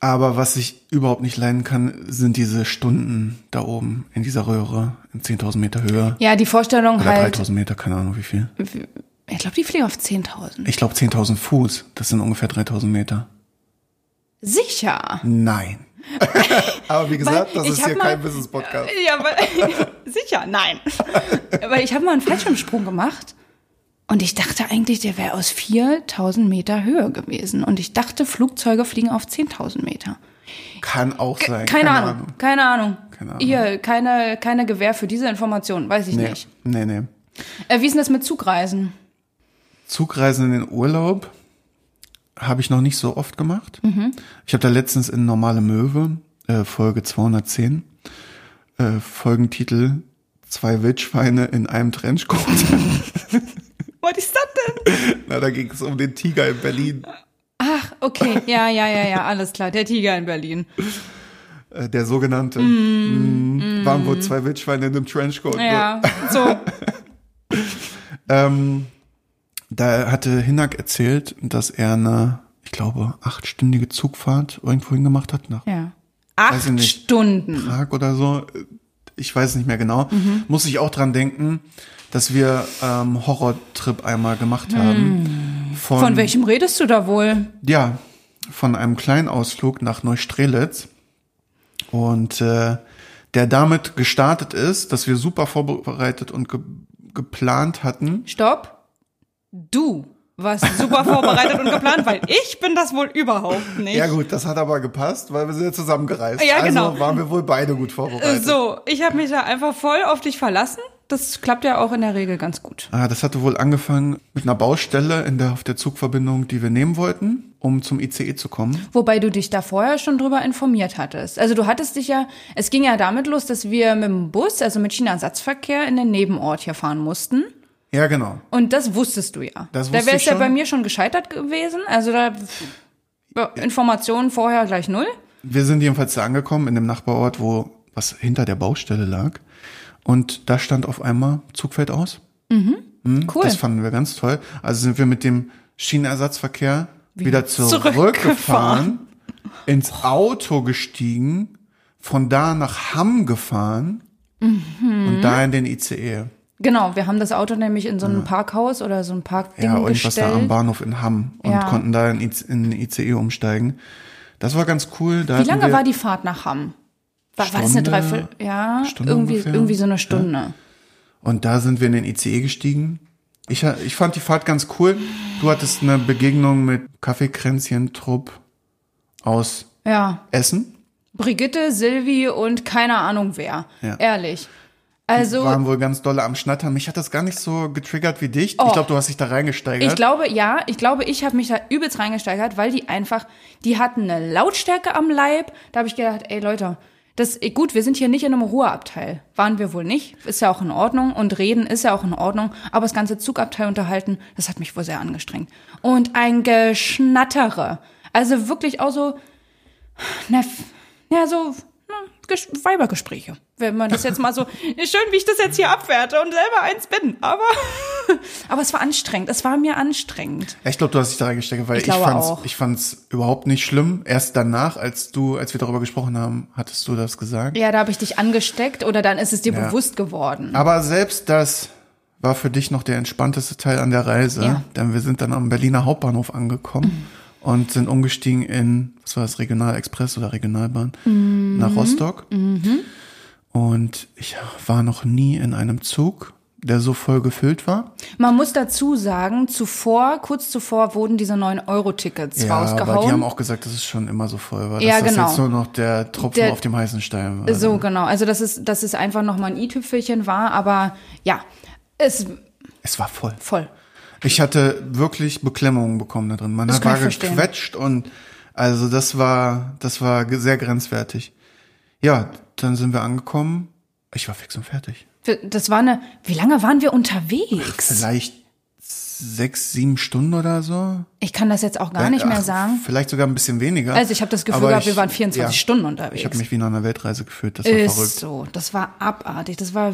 Aber was ich überhaupt nicht leiden kann, sind diese Stunden da oben in dieser Röhre in 10.000 Meter Höhe. ja, die Vorstellung Oder halt, 3.000 Meter, keine Ahnung wie viel. Ich glaube, die fliegen auf 10.000. Ich glaube 10.000 Fuß. Das sind ungefähr 3.000 Meter. Sicher. Nein. [laughs] Aber wie gesagt, Weil das ist hier mal- kein Business-Podcast. Ja, aber [laughs] sicher, nein. [laughs] Weil ich habe mal einen Fallschirmsprung gemacht und ich dachte eigentlich, der wäre aus 4000 Meter Höhe gewesen. Und ich dachte, Flugzeuge fliegen auf 10.000 Meter. Kann auch sein. Keine, Ahnung, keine Ahnung. Keine Ahnung. Hier, keine, keine Gewähr für diese Information, weiß ich Nee, nicht. nee, nee. Äh, wie ist denn das mit Zugreisen? Zugreisen in den Urlaub habe ich noch nicht so oft gemacht. Mhm. Ich habe da letztens in Normale Möwe, äh, Folge 210, äh, Folgentitel Zwei Wildschweine in einem Trenchcoat. [laughs] Was ist das denn? Na, da ging es um den Tiger in Berlin. Ach, okay, ja, ja, ja, ja, alles klar. Der Tiger in Berlin. Äh, der sogenannte. Mm, waren wohl zwei Wildschweine in einem Trenchcoat. ne? Ja, so. [laughs] Ähm, da hatte Hinak erzählt, dass er eine ich glaube, achtstündige Zugfahrt irgendwo hingemacht hat nach Ja. Acht nicht. Stunden. Prag oder so. Ich weiß nicht mehr genau. Muss ich auch dran denken, dass wir ähm, Horrortrip einmal gemacht haben. Von, Von welchem redest du da wohl? Ja, von einem kleinen Ausflug nach Neustrelitz. Und äh, der damit gestartet ist, dass wir super vorbereitet und ge geplant hatten. Stopp. Du warst super vorbereitet und geplant, weil [laughs] ich bin das wohl überhaupt nicht. Ja gut, das hat aber gepasst, weil wir sind ja zusammengereist. Ja, genau. Also waren wir wohl beide gut vorbereitet. So, ich habe mich da einfach voll auf dich verlassen. Das klappt ja auch in der Regel ganz gut. Ah, das hatte wohl angefangen mit einer Baustelle in der, auf der Zugverbindung, die wir nehmen wollten, um zum ICE zu kommen. Wobei du dich da vorher schon drüber informiert hattest. Also du hattest dich ja, es ging ja damit los, dass wir mit dem Bus, also mit China-Ersatzverkehr, in den Nebenort hier fahren mussten. Ja, genau. Und das wusstest du ja. Das da wusste wäre ich es ja bei mir schon gescheitert gewesen. Also da Informationen vorher gleich null. Wir sind jedenfalls da angekommen in dem Nachbarort, wo was hinter der Baustelle lag. Und da stand auf einmal Zug fällt aus. Hm, Cool. Das fanden wir ganz toll. Also sind wir mit dem Schienenersatzverkehr wieder zurückgefahren. zurückgefahren, ins Auto gestiegen, von da nach Hamm gefahren Mhm. und da in den ICE. Genau, wir haben das Auto nämlich in so ein Parkhaus oder so ein Parkding Ja, irgendwas da am gestellt. Bahnhof in Hamm und Ja. konnten da in, den ICE umsteigen. Das war ganz cool. Da Wie lange war die Fahrt nach Hamm? War, war das eine Stunde? Dreiviertel? Ja, Stunde irgendwie, ungefähr? irgendwie so eine Stunde. Und da sind wir in den ICE gestiegen. Ich, ich fand die Fahrt ganz cool. Du hattest eine Begegnung mit Kaffeekränzchen-Trupp aus Ja. Essen. Brigitte, Silvi und keine Ahnung wer. Ja. Ehrlich. Also, waren wohl ganz dolle am Schnattern. Mich hat das gar nicht so getriggert wie dich. Oh. Ich glaube, du hast dich da reingesteigert. ich glaube, ja, ich glaube, ich habe mich da übelst reingesteigert, weil die einfach, die hatten eine Lautstärke am Leib. Da habe ich gedacht, ey Leute, das gut, wir sind hier nicht in einem Ruheabteil. Waren wir wohl nicht. Ist ja auch in Ordnung. Und reden ist ja auch in Ordnung. Aber das ganze Zugabteil unterhalten, das hat mich wohl sehr angestrengt. Und ein Geschnattere. Also wirklich auch so, na, ja, so Ges- Weibergespräche. Wenn man das jetzt mal so, [laughs] schön, wie ich das jetzt hier abwerte und selber eins bin. Aber, [laughs] aber es war anstrengend. Es war mir anstrengend. Ich glaube, du hast dich da reingesteigert, weil Ich ich, fand's, auch. ich fand's überhaupt nicht schlimm. Erst danach, als du, als wir darüber gesprochen haben, hattest du das gesagt. Ja, da habe ich dich angesteckt oder dann ist es dir Ja. bewusst geworden. Aber selbst das war für dich noch der entspannteste Teil an der Reise, Ja. denn wir sind dann am Berliner Hauptbahnhof angekommen und sind umgestiegen in, was war das, Regionalexpress oder Regionalbahn Mhm. nach Rostock. Und ich war noch nie in einem Zug, der so voll gefüllt war. Man muss dazu sagen, zuvor, kurz zuvor wurden diese 9-Euro-Tickets Ja, rausgehauen. aber die haben auch gesagt, dass es schon immer so voll war. Ja, dass das genau. jetzt nur noch der Tropfen Der- auf dem heißen Stein war. so, genau. Also, dass es, dass es einfach nochmal ein i-Tüpfelchen war, aber ja, es Es war voll. voll. Ich hatte wirklich Beklemmungen bekommen da drin. Man Das war ich gequetscht und also das war, das war sehr grenzwertig. Ja, dann sind wir angekommen. Ich war fix und fertig. Das war eine, wie lange waren wir unterwegs? Vielleicht sechs, sieben Stunden oder so. Ich kann das jetzt auch gar nicht mehr Ach, sagen. Vielleicht sogar ein bisschen weniger. Also ich habe das Gefühl gehabt, ich- wir waren 24 ja, Stunden Ich unterwegs. habe mich wie nach einer Weltreise gefühlt. Das war Ist verrückt. so. Das war abartig. Das war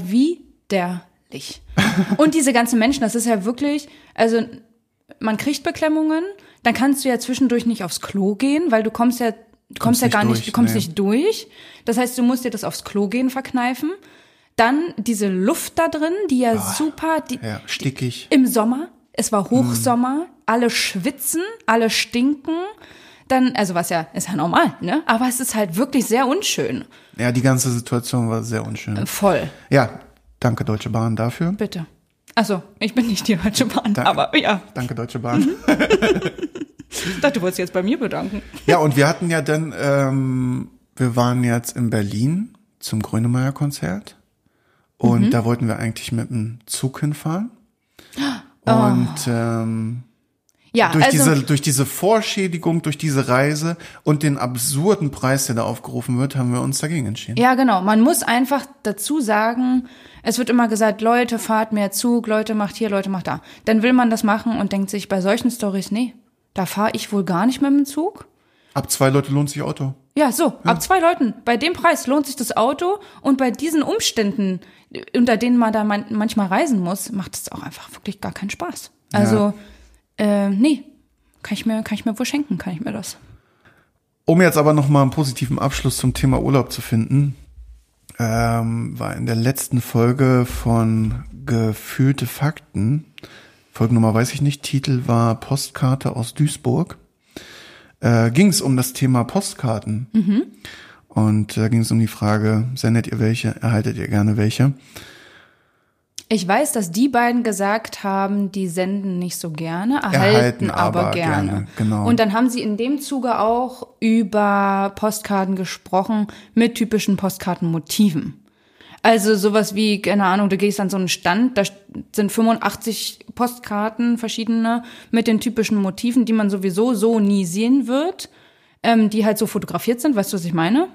widerlich. Und diese ganzen Menschen, das ist ja wirklich, also man kriegt Beklemmungen, dann kannst du ja zwischendurch nicht aufs Klo gehen, weil du kommst ja, du kommst, Kommst ja gar nicht, du kommst nee. nicht durch. Das heißt, du musst dir das aufs Klo gehen verkneifen. Dann diese Luft da drin, die ja super, die, Ja, stickig. im Sommer, es war Hochsommer, alle schwitzen, alle stinken. Dann, also was ja, ist ja normal, ne? Aber es ist halt wirklich sehr unschön. Ja, die ganze Situation war sehr unschön. Voll. Ja, danke Deutsche Bahn dafür. Bitte. Also, ich bin nicht die Deutsche Bahn, Danke. aber ja, Danke Deutsche Bahn. Mhm. ich dachte, du wolltest jetzt bei mir bedanken. Ja, und wir hatten ja dann, ähm, wir waren jetzt in Berlin zum Grönemeyer-Konzert. Und Mhm. da wollten wir eigentlich mit dem Zug hinfahren. Oh. Und ähm, Ja, durch, also, diese, durch diese Vorschädigung, durch diese Reise und den absurden Preis, der da aufgerufen wird, haben wir uns dagegen entschieden. ja genau, man muss einfach dazu sagen, es wird immer gesagt, Leute, fahrt mehr Zug, Leute, macht hier, Leute, macht da. Dann will man das machen und denkt sich bei solchen Stories, nee, da fahre ich wohl gar nicht mit dem Zug. Ab zwei Leute lohnt sich Auto. Ja, so, ab zwei Leuten. Bei dem Preis lohnt sich das Auto und bei diesen Umständen, unter denen man da man, manchmal reisen muss, macht es auch einfach wirklich gar keinen Spaß. Also, äh, nee, kann ich mir, kann ich mir wohl schenken, kann ich mir das. Um jetzt aber noch mal einen positiven Abschluss zum Thema Urlaub zu finden, ähm, war in der letzten Folge von Gefühlte Fakten, Folgennummer weiß ich nicht, Titel war Postkarte aus Duisburg, äh, ging es um das Thema Postkarten. Und da ging es um die Frage, sendet ihr welche, erhaltet ihr gerne welche? Ich weiß, dass die beiden gesagt haben, die senden nicht so gerne, erhalten, Erhalten aber, aber gerne. gerne, genau. Und dann haben sie in dem Zuge auch über Postkarten gesprochen mit typischen Postkartenmotiven. Also sowas wie, keine Ahnung, du gehst an so einen Stand, da sind 85 Postkarten verschiedene mit den typischen Motiven, die man sowieso so nie sehen wird, ähm, die halt so fotografiert sind, weißt du, was ich meine?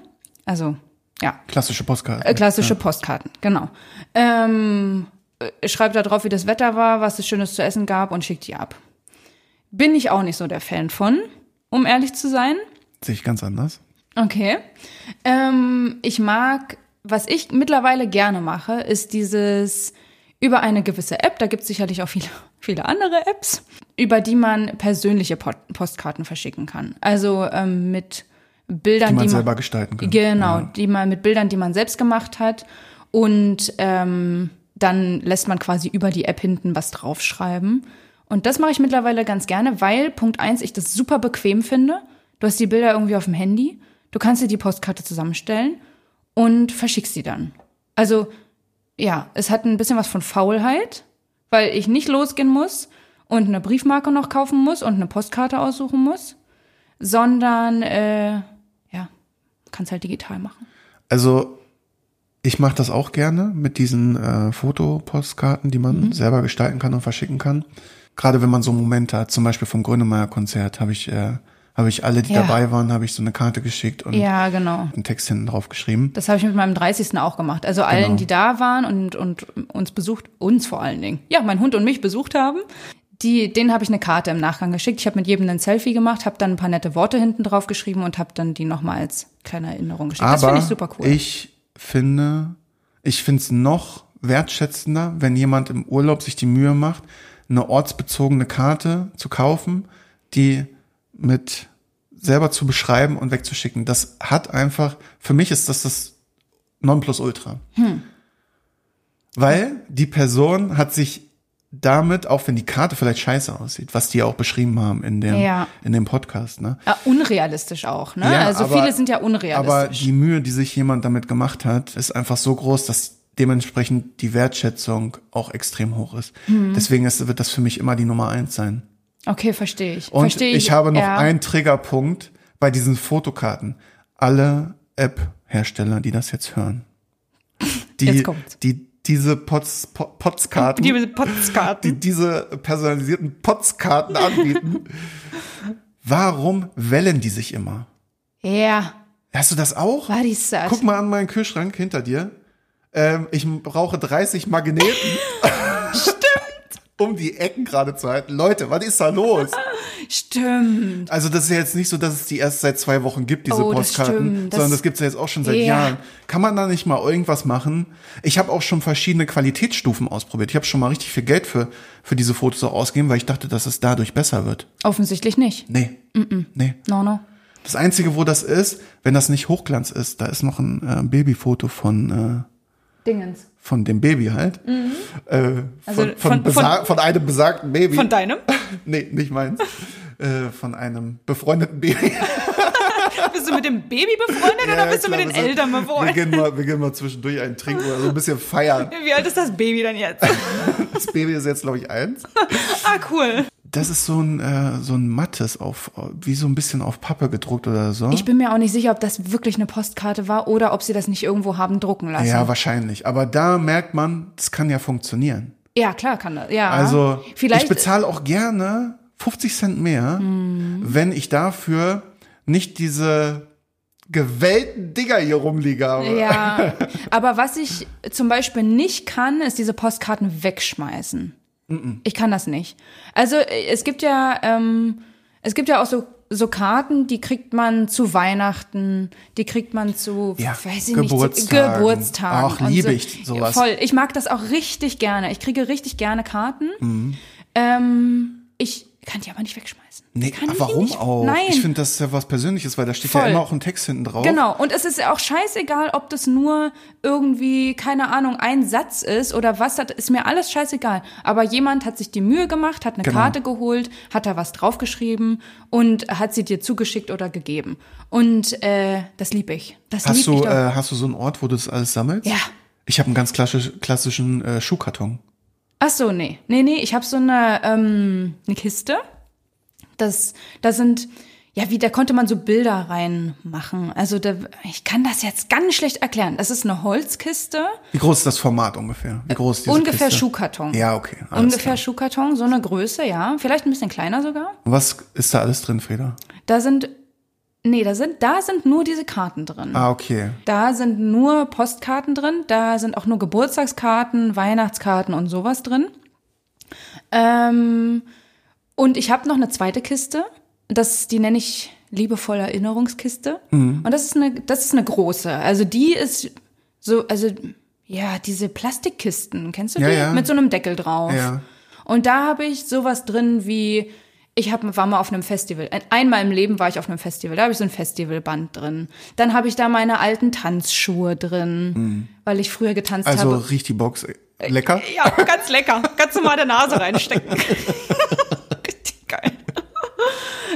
Also, ja. Klassische Postkarten. Äh, klassische Postkarten, genau. Ähm, äh, schreibt da drauf, wie das Wetter war, was es Schönes zu essen gab und schickt die ab. Bin ich auch nicht so der Fan von, um ehrlich zu sein. Sehe ich ganz anders. Okay. Ähm, ich mag, was ich mittlerweile gerne mache, ist dieses über eine gewisse App, da gibt es sicherlich auch viele, [laughs] viele andere Apps, über die man persönliche Po- Postkarten verschicken kann. Also ähm, mit Bildern, Die man selber gestalten kann. Genau, Ja. die man mit Bildern, die man selbst gemacht hat. Und ähm, dann lässt man quasi über die App hinten was draufschreiben. Und das mache ich mittlerweile ganz gerne, weil Punkt eins, ich das super bequem finde. Du hast die Bilder irgendwie auf dem Handy, du kannst dir die Postkarte zusammenstellen und verschickst sie dann. Also ja, es hat ein bisschen was von Faulheit, weil ich nicht losgehen muss und eine Briefmarke noch kaufen muss und eine Postkarte aussuchen muss, sondern äh, ja, kannst halt digital machen. Also ich mache das auch gerne mit diesen äh, Fotopostkarten, die man Mhm. selber gestalten kann und verschicken kann. Gerade wenn man so Momente hat, zum Beispiel vom Grönemeyer-Konzert, habe ich, äh, habe ich alle, die Ja. dabei waren, habe ich so eine Karte geschickt und Ja, genau. einen Text hinten drauf geschrieben. Das habe ich mit meinem 30. auch gemacht. Also allen, Genau. die da waren und, und uns besucht, uns vor allen Dingen, ja, mein Hund und mich besucht haben, die, denen habe ich eine Karte im Nachgang geschickt. Ich habe mit jedem ein Selfie gemacht, habe dann ein paar nette Worte hinten drauf geschrieben und habe dann die nochmal als kleine Erinnerung geschickt. das Aber finde ich super cool. ich finde, ich finde es noch wertschätzender, wenn jemand im Urlaub sich die Mühe macht, eine ortsbezogene Karte zu kaufen, die mit selber zu beschreiben und wegzuschicken. Das hat einfach, für mich ist das das Nonplusultra. Hm. Weil die Person hat sich damit, auch wenn die Karte vielleicht scheiße aussieht, was die auch beschrieben haben in dem, Ja. in dem Podcast, ne? ja, unrealistisch auch, ne? Ja, also aber- viele sind ja Aber unrealistisch. die Mühe, die sich jemand damit gemacht hat, ist einfach so groß, dass dementsprechend die Wertschätzung auch extrem hoch ist. Hm. Deswegen ist, wird das für mich immer die Nummer eins sein. okay, verstehe ich. Und verstehe ich, habe noch ja. einen Triggerpunkt bei diesen Fotokarten. Alle App-Hersteller, die das jetzt hören, [laughs] die, Jetzt die diese Pots, Po- Potskarten, Die die, Postkarten. diese personalisierten Potskarten anbieten, warum wellen die sich immer? Ja, Hast du das auch? war die sad. Guck mal an meinen Kühlschrank hinter dir. Ähm, ich brauche 30 Magneten. [laughs] Stimmt. Um die Ecken gerade zu halten. Leute, was ist da los? Stimmt. Also das ist ja jetzt nicht so, dass es die erst seit zwei Wochen gibt, diese Oh, Postkarten. Das- sondern das gibt's ja jetzt auch schon seit Ja. Jahren. Kann man da nicht mal irgendwas machen? Ich habe auch schon verschiedene Qualitätsstufen ausprobiert. Ich habe schon mal richtig viel Geld für, für diese Fotos auch ausgegeben, weil ich dachte, dass es dadurch besser wird. Offensichtlich nicht. Nee. Nee. No, no. Das Einzige, wo das ist, wenn das nicht Hochglanz ist, da ist noch ein äh, Babyfoto von... Äh, Dingens. Von dem Baby halt. Äh, von, Mhm. Also von, von- besa von einem besagten Baby. Von deinem? [laughs] nee, nicht meins. äh, von einem befreundeten Baby. [laughs] Bist du mit dem Baby befreundet oder Ja, bist du klar, mit den wir sind- Eltern Wir befreundet? gehen mal, wir gehen mal zwischendurch einen trinken oder so ein bisschen feiern. [laughs] Wie alt ist das Baby denn jetzt? [laughs] Das Baby ist jetzt, glaube ich, eins. [laughs] Ah, cool. Das ist so ein, äh, so ein mattes auf, wie so ein bisschen auf Pappe gedruckt oder so. Ich bin mir auch nicht sicher, ob das wirklich eine Postkarte war oder ob sie das nicht irgendwo haben drucken lassen. ja, wahrscheinlich. Aber da merkt man, das kann ja funktionieren. Ja, klar kann das. Ja. Also vielleicht ich bezahle auch gerne 50 Cent mehr, Hm. wenn ich dafür nicht diese gewellten Dinger hier rumliegen habe. Ja, [laughs] aber was ich zum Beispiel nicht kann, ist diese Postkarten wegschmeißen. Ich kann das nicht. Also es gibt ja, ähm, es gibt ja auch so so Karten, die kriegt man zu Weihnachten, die kriegt man zu, Ja, weiß ich nicht, zu Geburtstagen. Geburtstagen. Und liebe so. ich sowas. Voll. Ich mag das auch richtig gerne. Ich kriege richtig gerne Karten. Mhm. Ähm, ich Kann die aber nicht wegschmeißen. Nee, Kann aber warum nicht- auch? Nein. Ich finde, das ist ja was Persönliches, weil da steht ja Voll. immer auch ein Text hinten drauf. Genau, und es ist ja auch scheißegal, ob das nur irgendwie, keine Ahnung, ein Satz ist oder was, das ist mir alles scheißegal. Aber jemand hat sich die Mühe gemacht, hat eine Genau. Karte geholt, hat da was draufgeschrieben und hat sie dir zugeschickt oder gegeben. Und äh, das lieb ich. Das Hast lieb du, ich äh, hast du so einen Ort, wo du das alles sammelst? Ja. Ich habe einen ganz klassisch, klassischen äh, Schuhkarton. Ach so, nee. Nee, nee, ich habe so eine, ähm, eine Kiste. Das, da sind, ja, wie, da konnte man so Bilder reinmachen. Also da, ich kann das jetzt ganz schlecht erklären. Das ist eine Holzkiste, Wie groß ist das Format ungefähr? Wie groß ist diese ungefähr Kiste? Schuhkarton. Ja, okay. Ungefähr klar. Schuhkarton, so eine Größe, ja. Vielleicht ein bisschen kleiner sogar. Und Was ist da alles drin, Frieda? Da sind, nee, da sind, da sind nur diese Karten drin. Ah, okay. Da sind nur Postkarten drin, da sind auch nur Geburtstagskarten, Weihnachtskarten und sowas drin. Ähm, und ich habe noch eine zweite Kiste, das, die nenne ich liebevoll Erinnerungskiste. Mhm. Und das ist eine, das ist eine große. Also die ist so, also ja, diese Plastikkisten, kennst du Ja, die? ja. Mit so einem Deckel drauf. Ja. Und da habe ich sowas drin wie, ich hab, war mal auf einem Festival. Ein- Einmal im Leben war ich auf einem Festival. Da habe ich so ein Festivalband drin. Dann habe ich da meine alten Tanzschuhe drin, weil ich früher getanzt Mhm. Also habe. riecht die Box lecker? Ja, ganz lecker. Ganz normal der Nase reinstecken. [laughs] Richtig geil.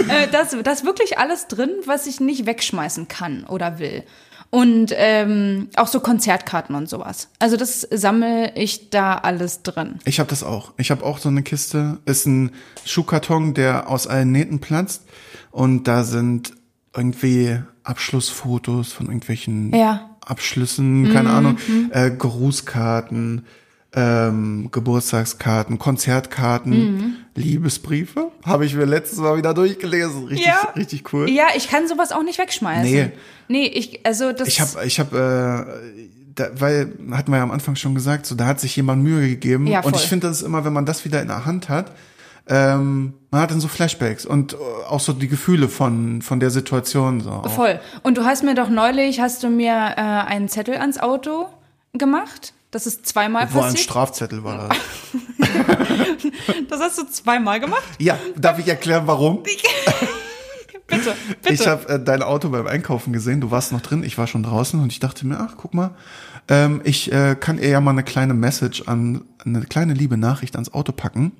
Äh, das, das ist wirklich alles drin, was ich nicht wegschmeißen kann oder will. Und ähm, auch so Konzertkarten und sowas. Also das sammle ich da alles drin. Ich habe das auch. Ich habe auch so eine Kiste. Ist ein Schuhkarton, der aus allen Nähten platzt. Und da sind irgendwie Abschlussfotos von irgendwelchen Ja. Abschlüssen, keine Ahnung, äh, Grußkarten, ähm, Geburtstagskarten, Konzertkarten, Liebesbriefe. Habe ich mir letztes Mal wieder durchgelesen. Richtig, Ja. richtig cool. Ja, ich kann sowas auch nicht wegschmeißen. Nee. Nee, ich, also das. Ich habe, ich habe, äh, da, weil hatten wir ja am Anfang schon gesagt, so da hat sich jemand Mühe gegeben. Ja, und voll. ich finde das ist immer, wenn man das wieder in der Hand hat, ähm, man hat dann so Flashbacks und äh, auch so die Gefühle von von der Situation so. Auch. Voll. Und du hast mir doch neulich, hast du mir äh, einen Zettel ans Auto gemacht. Das ist zweimal Wo ein passiert. Strafzettel war das. [laughs] Das hast du zweimal gemacht? Ja, darf ich erklären, warum? [laughs] Bitte, bitte. Ich habe äh, dein Auto beim Einkaufen gesehen. Du warst noch drin, ich war schon draußen und ich dachte mir, ach, guck mal, ähm, ich äh, kann ihr ja mal eine kleine Message an, eine kleine liebe Nachricht ans Auto packen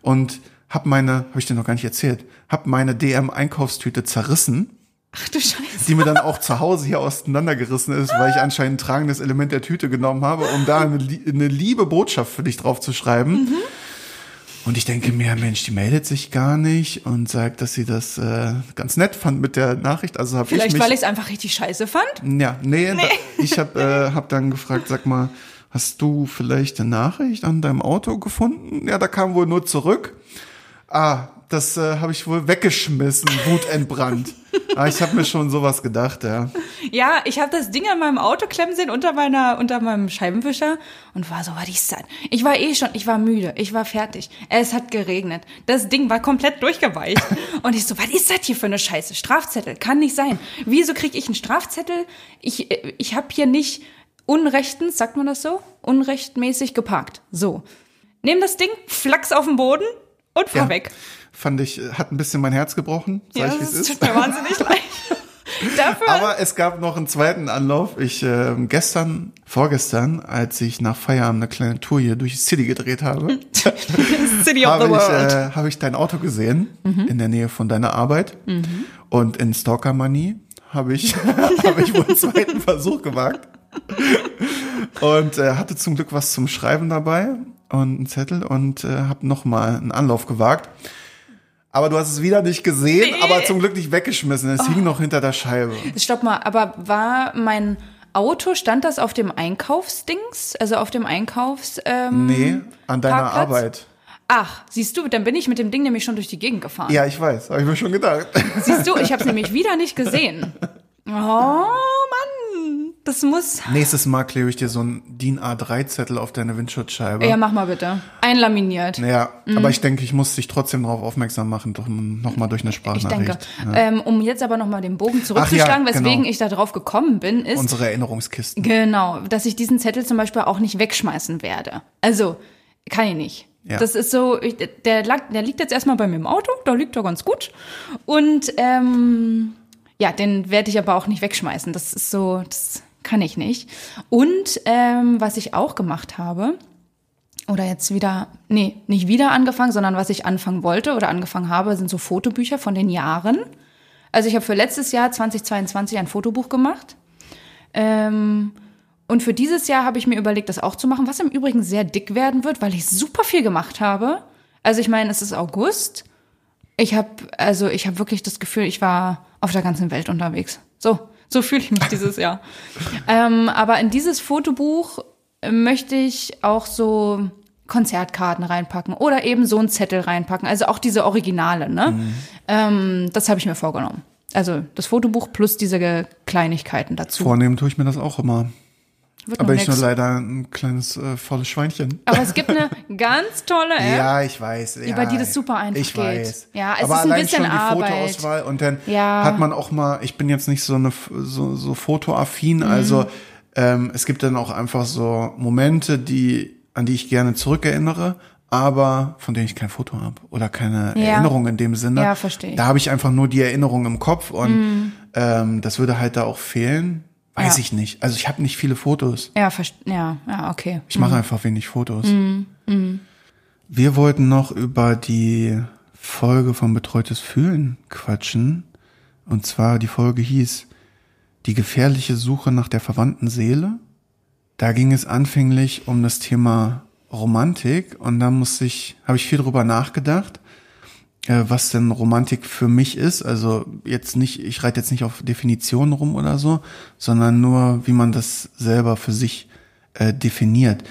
und hab meine, habe ich dir noch gar nicht erzählt, hab meine DM-Einkaufstüte zerrissen, Ach du Scheiße. die mir dann auch zu Hause hier auseinandergerissen ist, weil ich anscheinend ein tragendes Element der Tüte genommen habe, um da eine, eine liebe Botschaft für dich drauf zu schreiben. Mhm. Und ich denke mir, Mensch, die meldet sich gar nicht und sagt, dass sie das äh, ganz nett fand mit der Nachricht. Also habe ich Vielleicht, weil ich es einfach richtig scheiße fand? ja, nee, Da, [laughs] ich habe äh, hab dann gefragt, sag mal, hast du vielleicht eine Nachricht an deinem Auto gefunden? Ja, da kam wohl nur zurück. Ah, das äh, habe ich wohl weggeschmissen, wutentbrannt. [laughs] ah, ich habe mir schon sowas gedacht, ja. Ja, ich habe das Ding an meinem Auto klemmen sehen unter meiner unter meinem Scheibenwischer und war so, was ist das? Ich war eh schon, ich war müde, ich war fertig. Es hat geregnet. Das Ding war komplett durchgeweicht [laughs] und ich so, was ist das hier für eine Scheiße? Strafzettel kann nicht sein. Wieso kriege ich einen Strafzettel? Ich äh, ich habe hier nicht unrechtens, sagt man das so? Unrechtmäßig geparkt. So. Nehm das Ding, flachs auf den Boden und fahr ja. weg. Fand ich, äh, hat ein bisschen mein Herz gebrochen, sag ich, wie es ist. tut mir wahnsinnig [laughs] leid. Dafür Aber es gab noch einen zweiten Anlauf. Ich äh, gestern, vorgestern, als ich nach Feierabend eine kleine Tour hier durch die City gedreht habe, [laughs] City of habe the ich, World. äh, habe ich dein Auto gesehen in der Nähe von deiner Arbeit und in Stalker Money habe ich [laughs] habe ich wohl einen zweiten Versuch gewagt und äh, hatte zum Glück was zum Schreiben dabei und einen Zettel und äh, habe noch mal einen Anlauf gewagt. Aber du hast es wieder nicht gesehen, aber zum Glück nicht weggeschmissen. Es hing noch hinter der Scheibe. Stopp mal, aber war mein Auto, stand das auf dem Einkaufsdings? Also auf dem Einkaufs... Ähm, Nee, an deiner Parkplatz? Arbeit. Ach, siehst du, dann bin ich mit dem Ding nämlich schon durch die Gegend gefahren. Ja, ich weiß, habe ich mir schon gedacht. Siehst du, ich habe es nämlich wieder nicht gesehen. [laughs] Oh Mann, das muss... Nächstes Mal klebe ich dir so einen DIN A3-Zettel auf deine Windschutzscheibe. Ja, mach mal bitte. Einlaminiert. Ja, Mhm. aber ich denke, ich muss dich trotzdem darauf aufmerksam machen, doch nochmal durch eine Ich Sprachnachricht. denke, ähm, um jetzt aber nochmal den Bogen zurückzuschlagen, ja, weswegen genau. ich da drauf gekommen bin, ist, Unsere Erinnerungskisten. Genau, dass ich diesen Zettel zum Beispiel auch nicht wegschmeißen werde. Also, kann ich nicht. Ja. Das ist so, ich, der, lag, der liegt jetzt erstmal bei mir im Auto, da liegt er ganz gut. Und ähm, ja, den werde ich aber auch nicht wegschmeißen. Das ist so, das kann ich nicht. Und ähm, was ich auch gemacht habe, oder jetzt wieder, nee, nicht wieder angefangen, sondern was ich anfangen wollte oder angefangen habe, sind so Fotobücher von den Jahren. Also ich habe für letztes Jahr 2022 ein Fotobuch gemacht. Ähm, und für dieses Jahr habe ich mir überlegt, das auch zu machen, was im Übrigen sehr dick werden wird, weil ich super viel gemacht habe. Also ich meine, es ist August. Ich habe also ich habe wirklich das Gefühl, ich war auf der ganzen Welt unterwegs. So, so fühle ich mich dieses Jahr. [laughs] ähm, aber in dieses Fotobuch möchte ich auch so Konzertkarten reinpacken oder eben so einen Zettel reinpacken. Also auch diese Originale, ne? Ähm, das habe ich mir vorgenommen. Also das Fotobuch plus diese Kleinigkeiten dazu. Vornehmen tue ich mir das auch immer. Wird Aber ich nur leider ein kleines äh, volles Schweinchen. Aber es gibt eine [laughs] ganz tolle App. Ja, ich weiß. Ja, Über die das super einfach ich geht. Weiß. Ja, es Aber ist ein allein bisschen schon die Arbeit. Fotoauswahl und dann Ja. hat man auch mal, ich bin jetzt nicht so eine so, so fotoaffin, Mhm. also ähm, es gibt dann auch einfach so Momente, die an die ich gerne zurückerinnere, aber von denen ich kein Foto habe oder keine Ja. Erinnerung in dem Sinne. Ja, verstehe. Mhm. Da habe ich einfach nur die Erinnerung im Kopf und ähm, das würde halt da auch fehlen. Weiß Ja. ich nicht. Also ich habe nicht viele Fotos. Ja, ja, ja, okay. Ich mache einfach wenig Fotos. Wir wollten noch über die Folge von Betreutes Fühlen quatschen. Und zwar die Folge hieß Die gefährliche Suche nach der verwandten Seele. Da ging es anfänglich um das Thema Romantik und da muss ich, habe ich viel drüber nachgedacht, was denn Romantik für mich ist. Also jetzt nicht, ich reite jetzt nicht auf Definitionen rum oder so, sondern nur, wie man das selber für sich äh, definiert.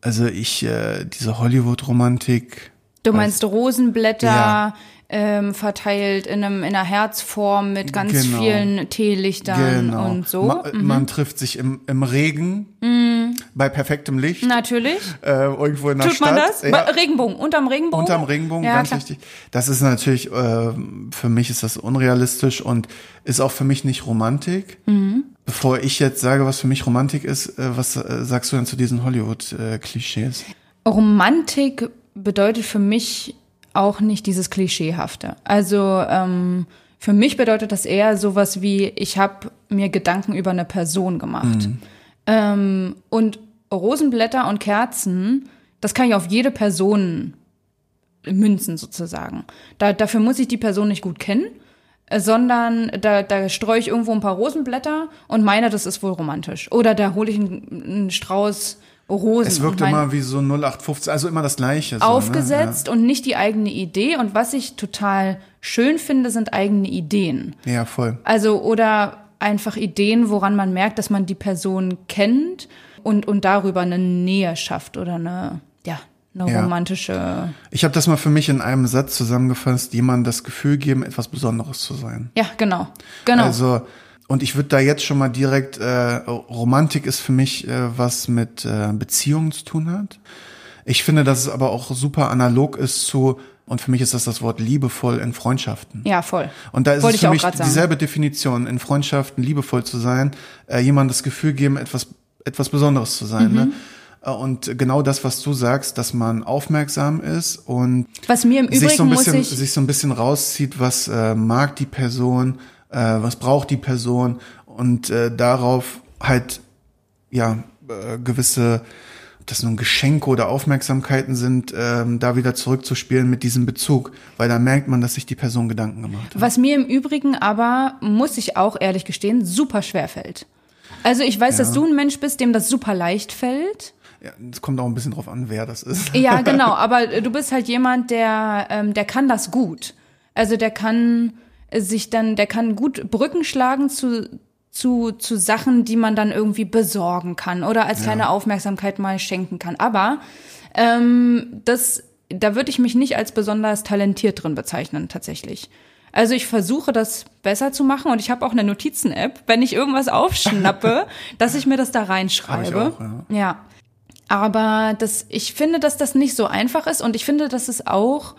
Also ich, äh, diese Hollywood-Romantik, Du meinst Rosenblätter Ja. ähm, verteilt in, einem, in einer Herzform mit ganz Genau. vielen Teelichtern und so. Ma Mhm. Man trifft sich im, im Regen, bei perfektem Licht, Natürlich. äh, irgendwo in der Tut Stadt. man das? Ja. Regenbogen, unterm Regenbogen? Unterm Regenbogen, Ja, ganz klar. wichtig. Das ist natürlich, äh, für mich ist das unrealistisch und ist auch für mich nicht Romantik. Mhm. Bevor ich jetzt sage, was für mich Romantik ist, äh, was äh, sagst du denn zu diesen Hollywood-Klischees? Romantik bedeutet für mich auch nicht dieses Klischeehafte. Also ähm, für mich bedeutet das eher sowas wie, ich habe mir Gedanken über eine Person gemacht. Ähm, und Rosenblätter und Kerzen, das kann ich auf jede Person münzen sozusagen. Da, dafür muss ich die Person nicht gut kennen, äh, sondern da, da streue ich irgendwo ein paar Rosenblätter und meine, das ist wohl romantisch. Oder da hole ich einen, einen Strauß Rosen. Es wirkt immer wie so 0815, also immer das Gleiche. So, aufgesetzt und nicht die eigene Idee. Und was ich total schön finde, sind eigene Ideen. Ne? Ja, voll. Also oder einfach Ideen, woran man merkt, dass man die Person kennt und, und darüber eine Nähe schafft oder eine, ja, eine Ja. romantische. Ich habe das mal für mich in einem Satz zusammengefasst, jemandem das Gefühl geben, etwas Besonderes zu sein. Ja, genau. Genau. Also, und ich würde da jetzt schon mal direkt, äh, Romantik ist für mich, äh, was mit äh, Beziehungen zu tun hat. Ich finde, dass es aber auch super analog ist zu, und für mich ist das das Wort liebevoll in Freundschaften. ja, voll. Und da ist Wollte es für mich grad sagen. dieselbe Definition, in Freundschaften liebevoll zu sein, äh, jemandem das Gefühl geben, etwas, etwas Besonderes zu sein. Mhm. Ne? Und genau das, was du sagst, dass man aufmerksam ist und Was mir im sich so ein muss bisschen, ich. sich so ein bisschen rauszieht, was äh, mag die Person, äh, was braucht die Person und äh, darauf halt ja äh, gewisse ob das nun Geschenke oder Aufmerksamkeiten sind, ähm, da wieder zurückzuspielen mit diesem Bezug, weil da merkt man, dass sich die Person Gedanken gemacht hat. Was mir im Übrigen aber, muss ich auch ehrlich gestehen, super schwer fällt. Also ich weiß, dass du ein Mensch bist, dem das super leicht fällt. Ja, es kommt auch ein bisschen drauf an, wer das ist. Ja, [laughs] genau, aber du bist halt jemand, der, ähm, der kann das gut. Also der kann sich dann, der kann gut Brücken schlagen zu, zu, zu Sachen, die man dann irgendwie besorgen kann oder als kleine Aufmerksamkeit mal schenken kann. Aber ähm, das, da würde ich mich nicht als besonders talentiert drin bezeichnen, tatsächlich. Also ich versuche das besser zu machen und ich habe auch eine Notizen-App, wenn ich irgendwas aufschnappe, [laughs] dass ich mir das da reinschreibe. Auch, ja. Ja. Aber das, ich finde, dass das nicht so einfach ist und ich finde, dass es auch,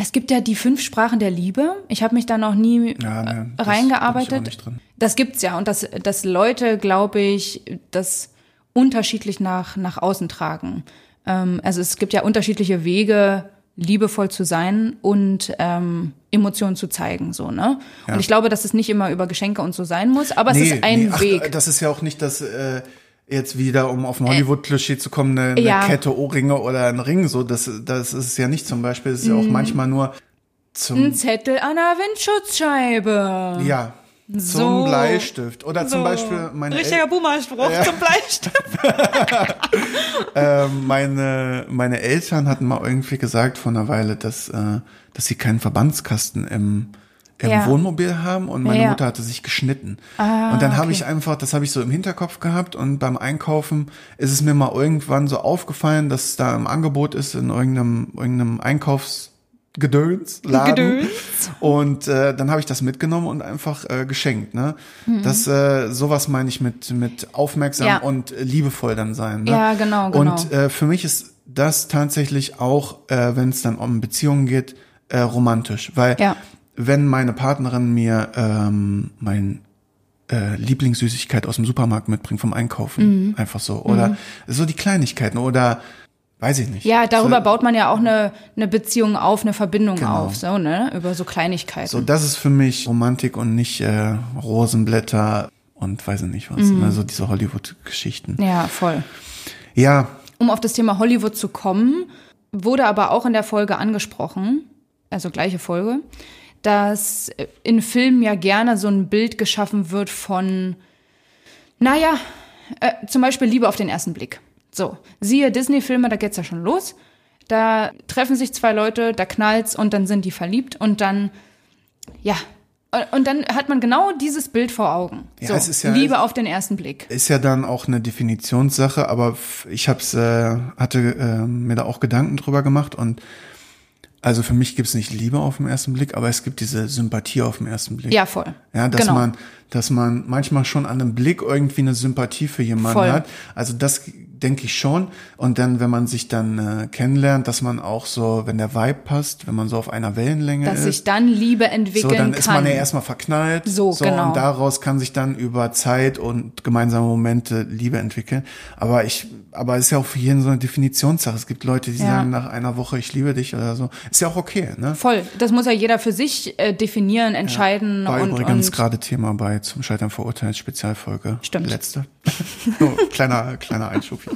es gibt ja die fünf Sprachen der Liebe. Ich habe mich da noch nie Ja, ne, äh, das reingearbeitet. drin. Das gibt's ja und dass, dass Leute, glaube ich, das unterschiedlich nach, nach außen tragen. ähm, also es gibt ja unterschiedliche Wege, liebevoll zu sein und ähm, Emotionen zu zeigen, so ne. Ja. Und ich glaube, dass es nicht immer über Geschenke und so sein muss, aber es ist ein ach, Weg. das ist ja auch nicht das, äh, jetzt wieder, um auf ein Hollywood-Klischee zu kommen, eine, eine ja. Kette Ohrringe oder ein Ring, so, das, das ist es ja nicht zum Beispiel, das ist ja Mhm. auch manchmal nur zum, Ein Zettel an der Windschutzscheibe. ja, zum So. Bleistift. Oder zum So. Beispiel meine, El Richtiger Boomer-Spruch zum Bleistift. [laughs] äh, meine, meine Eltern hatten mal irgendwie gesagt vor einer Weile, dass, äh, dass sie keinen Verbandskasten im, im Ja. Wohnmobil haben und meine Ja. Mutter hatte sich geschnitten. Ah, und dann habe okay. ich einfach, das habe ich so im Hinterkopf gehabt und beim Einkaufen ist es mir mal irgendwann so aufgefallen, dass da im Angebot ist in irgendeinem, irgendeinem Einkaufsgedöns, Laden. Gedöns. Und äh, dann habe ich das mitgenommen und einfach äh, geschenkt. Ne? Das äh, sowas meine ich mit mit aufmerksam Ja. und liebevoll dann sein. Ne? Ja, genau, genau. Und äh, für mich ist das tatsächlich auch, äh, wenn es dann um Beziehungen geht, äh, romantisch, weil Ja. Wenn meine Partnerin mir ähm, mein äh, Lieblingssüßigkeit aus dem Supermarkt mitbringt vom Einkaufen, Mhm. einfach so oder so die Kleinigkeiten oder weiß ich nicht. Ja, darüber so, baut man ja auch eine, eine Beziehung auf, eine Verbindung Genau. auf, so, ne? Über so Kleinigkeiten. So, das ist für mich Romantik und nicht äh, Rosenblätter und weiß ich nicht was. Mhm. Also diese Hollywood-Geschichten. ja, voll. Ja, Um auf das Thema Hollywood zu kommen, wurde aber auch in der Folge angesprochen, also gleiche Folge, dass in Filmen ja gerne so ein Bild geschaffen wird von, naja, äh, zum Beispiel Liebe auf den ersten Blick. So, siehe Disney-Filme, da geht's ja schon los. Da treffen sich zwei Leute, da knallt's und dann sind die verliebt und dann, ja, und dann hat man genau dieses Bild vor Augen. Ja, so, es ist ja- Liebe auf den ersten Blick. ist ja dann auch eine Definitionssache, aber ich hab's, äh, hatte äh, mir da auch Gedanken drüber gemacht und also für mich gibt's nicht Liebe auf den ersten Blick, aber es gibt diese Sympathie auf den ersten Blick. Ja, voll. Ja, dass genau. man, dass man manchmal schon an einem Blick irgendwie eine Sympathie für jemanden Voll. hat. Also das denke ich schon. Und dann, wenn man sich dann äh, kennenlernt, dass man auch so, wenn der Vibe passt, wenn man so auf einer Wellenlänge dass ist, sich dann Liebe entwickeln so, dann kann. ist man ja erstmal verknallt. So, genau. Und daraus kann sich dann über Zeit und gemeinsame Momente Liebe entwickeln. Aber ich, aber es ist ja auch für jeden so eine Definitionssache. Es gibt Leute, die Ja. sagen nach einer Woche, ich liebe dich oder so. Ist ja auch okay, ne? Voll. Das muss ja jeder für sich äh, definieren, entscheiden War und, übrigens und gerade Thema bei zum Scheitern verurteilt Spezialfolge. Stimmt. Letzte. [laughs] Nur kleiner, kleiner Einschub hier.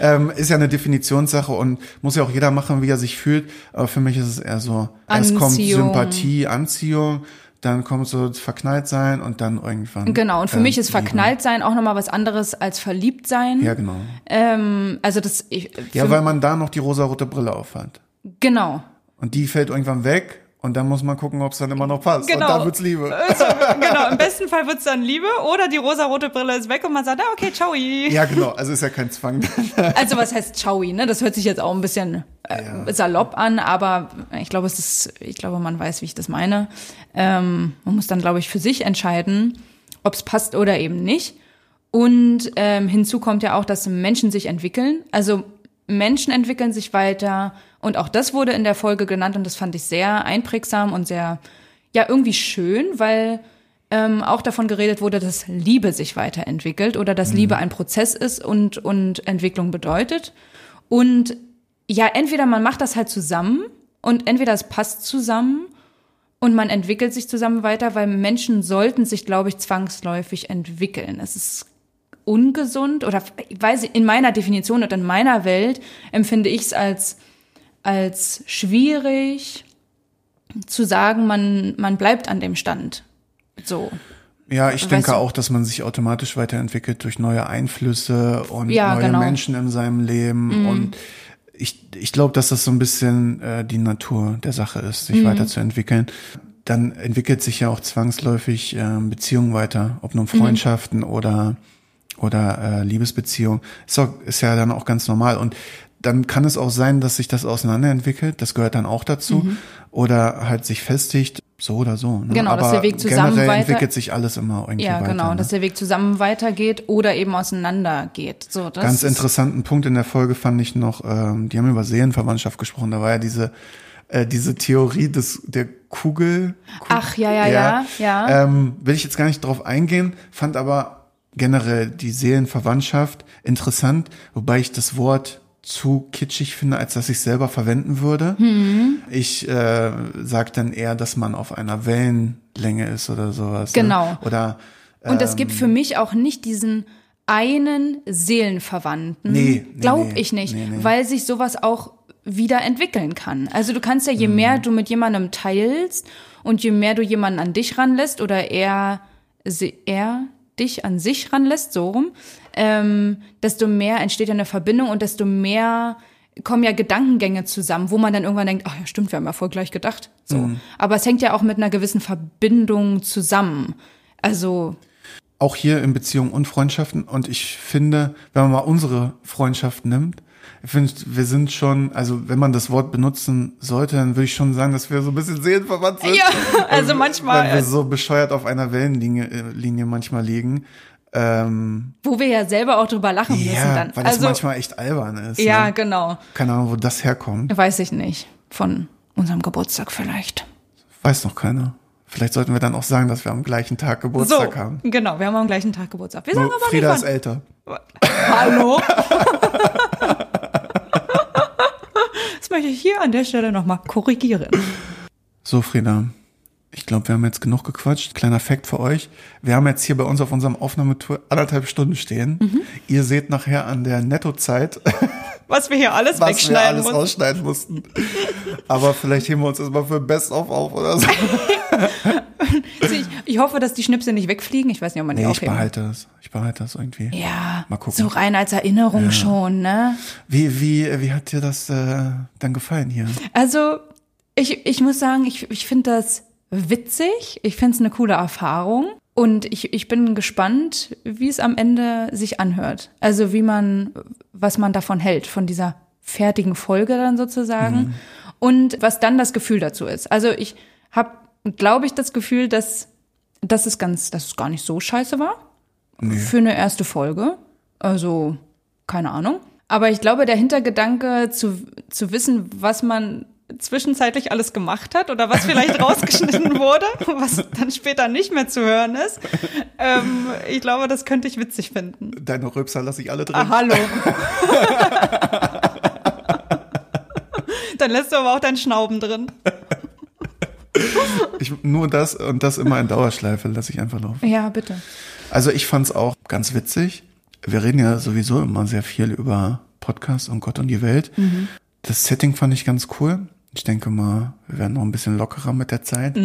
Ähm, ist ja eine Definitionssache und muss ja auch jeder machen, wie er sich fühlt. Aber für mich ist es eher so, es kommt Anziehung. Sympathie, Anziehung, dann kommt so verknallt sein und dann irgendwann. genau. Und für ähm, mich ist verknallt sein auch nochmal was anderes als verliebt sein. Ja, genau. Ähm, also das ich, Ja, weil man da noch die rosarote Brille aufhat. genau. Und die fällt irgendwann weg und dann muss man gucken, ob es dann immer noch passt. Genau. Und dann wird's Liebe. Also, [laughs] genau, im besten Fall wird's dann Liebe oder die rosarote Brille ist weg und man sagt, ah, okay, ciao. Ja, genau. Also ist ja kein Zwang. [laughs] Also was heißt ciao, ne? Das hört sich jetzt auch ein bisschen äh, Ja. salopp an, aber ich glaube, es ist, ich glaube, man weiß, wie ich das meine. Ähm, man muss dann, glaube ich, für sich entscheiden, ob es passt oder eben nicht. Und ähm, hinzu kommt ja auch, dass Menschen sich entwickeln. Also Menschen entwickeln sich weiter und auch das wurde in der Folge genannt und das fand ich sehr einprägsam und sehr, ja, irgendwie schön, weil ähm, auch davon geredet wurde, dass Liebe sich weiterentwickelt oder dass Liebe ein Prozess ist und, und Entwicklung bedeutet. Und ja, entweder man macht das halt zusammen und entweder es passt zusammen und man entwickelt sich zusammen weiter, weil Menschen sollten sich, glaube ich, zwangsläufig entwickeln. Es ist ungesund oder weiß ich, in meiner Definition und in meiner Welt empfinde ich es als als schwierig zu sagen, man man bleibt an dem Stand. So. Ja, ich Weißt denke du- auch, dass man sich automatisch weiterentwickelt durch neue Einflüsse und Ja, neue genau. Menschen in seinem Leben. Und ich, ich glaube, dass das so ein bisschen äh, die Natur der Sache ist, sich weiterzuentwickeln. Dann entwickelt sich ja auch zwangsläufig äh, Beziehungen weiter, ob nun Freundschaften oder oder äh, Liebesbeziehung. Ist, auch, ist ja dann auch ganz normal. Und dann kann es auch sein, dass sich das auseinanderentwickelt. Das gehört dann auch dazu. Oder halt sich festigt, so oder so. Ne? Genau, dass Aber der Weg zusammen generell weiter- entwickelt sich alles immer irgendwie Ja, weiter. genau, ne? dass der Weg zusammen weitergeht oder eben auseinander geht. So, das Ganz interessanten Punkt in der Folge fand ich noch, ähm, die haben über Seelenverwandtschaft gesprochen. Da war ja diese äh, diese Theorie des der Kugel. Ach, ja, ja, ja, ja. Ähm, will ich jetzt gar nicht drauf eingehen, fand aber generell die Seelenverwandtschaft interessant, wobei ich das Wort zu kitschig finde, als dass ich selber verwenden würde. Mhm. Ich äh, sage dann eher, dass man auf einer Wellenlänge ist oder sowas. Genau. Ne? Oder Und es gibt für mich auch nicht diesen einen Seelenverwandten. Nee, nee, Glaub nee, ich nicht, nee, weil sich sowas auch wieder entwickeln kann. Also du kannst ja, je mehr du mit jemandem teilst und je mehr du jemanden an dich ranlässt oder er, er dich an sich ranlässt, so rum, ähm, desto mehr entsteht ja eine Verbindung und desto mehr kommen ja Gedankengänge zusammen, wo man dann irgendwann denkt, ach ja, stimmt, wir haben ja voll gleich gedacht. So. Aber es hängt ja auch mit einer gewissen Verbindung zusammen. Also, auch hier in Beziehungen und Freundschaften. Und ich finde, wenn man mal unsere Freundschaft nimmt, ich finde, wir sind schon, also wenn man das Wort benutzen sollte, dann würde ich schon sagen, dass wir so ein bisschen seelenverwandt sind. Ja, also manchmal, Weil wir so bescheuert auf einer Wellenlinie äh, Linie manchmal liegen. Ähm, wo wir ja selber auch drüber lachen müssen ja, dann. weil das also, manchmal echt albern ist. ja, Ne? genau. Keine Ahnung, wo das herkommt. Weiß ich nicht. Von unserem Geburtstag vielleicht. Weiß noch keiner. Vielleicht sollten wir dann auch sagen, dass wir am gleichen Tag Geburtstag haben. genau, wir haben am gleichen Tag Geburtstag. Wir sagen aber Frieda ist älter. Hallo? [laughs] das möchte ich hier an der Stelle nochmal korrigieren. So, Frieda. Ich glaube, wir haben jetzt genug gequatscht. Kleiner Fact für euch. Wir haben jetzt hier bei uns auf unserem Aufnahmetour anderthalb Stunden stehen. Mhm. Ihr seht nachher an der Nettozeit, [laughs] Was wir hier alles was wir wegschneiden alles mussten. ausschneiden mussten. Aber vielleicht heben wir uns das mal für Best-of auf oder so. [laughs] Ich, ich hoffe, dass die Schnipsel nicht wegfliegen. Ich weiß nicht, ob man die Nee, ich aufheben behalte das. Ich behalte das irgendwie. Ja, Mal gucken. so rein als Erinnerung schon, ne? Wie, wie, wie hat dir das äh, dann gefallen hier? Also, ich, ich muss sagen, ich, ich finde das witzig. Ich finde es eine coole Erfahrung. Und ich, ich bin gespannt, wie es am Ende sich anhört. Also, wie man, was man davon hält, von dieser fertigen Folge dann sozusagen. Und was dann das Gefühl dazu ist. Also, ich habe, glaube ich, das Gefühl, dass, dass es ganz, dass es gar nicht so scheiße war. Für eine erste Folge. Also, keine Ahnung. Aber ich glaube, der Hintergedanke zu, zu wissen, was man zwischenzeitlich alles gemacht hat oder was vielleicht [laughs] rausgeschnitten wurde, was dann später nicht mehr zu hören ist. Ähm, ich glaube, das könnte ich witzig finden. Deine Röpser lasse ich alle drin. Ah, hallo. [laughs] dann lässt du aber auch deinen Schnauben drin. Ich, nur das und das immer in Dauerschleife lasse ich einfach laufen. Ja, bitte. Also ich fand's auch ganz witzig. Wir reden ja sowieso immer sehr viel über Podcasts und Gott und die Welt. Das Setting fand ich ganz cool. Ich denke mal, wir werden noch ein bisschen lockerer mit der Zeit.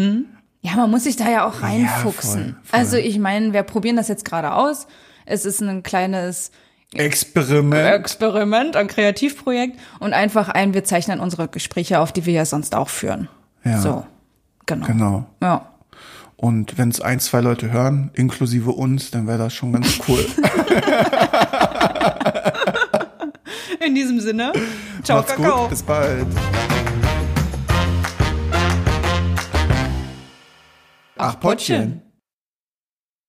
Ja, man muss sich da ja auch reinfuchsen. voll, voll. Also ich meine, wir probieren das jetzt gerade aus. Es ist ein kleines Experiment. Experiment, ein Kreativprojekt und einfach ein, wir zeichnen unsere Gespräche auf, die wir ja sonst auch führen. Ja. So, genau. Genau. Ja. Und wenn es ein, zwei Leute hören, inklusive uns, dann wäre das schon ganz cool. [laughs] In diesem Sinne, ciao, Macht's Kakao. gut, bis bald. Ach, Pottchen.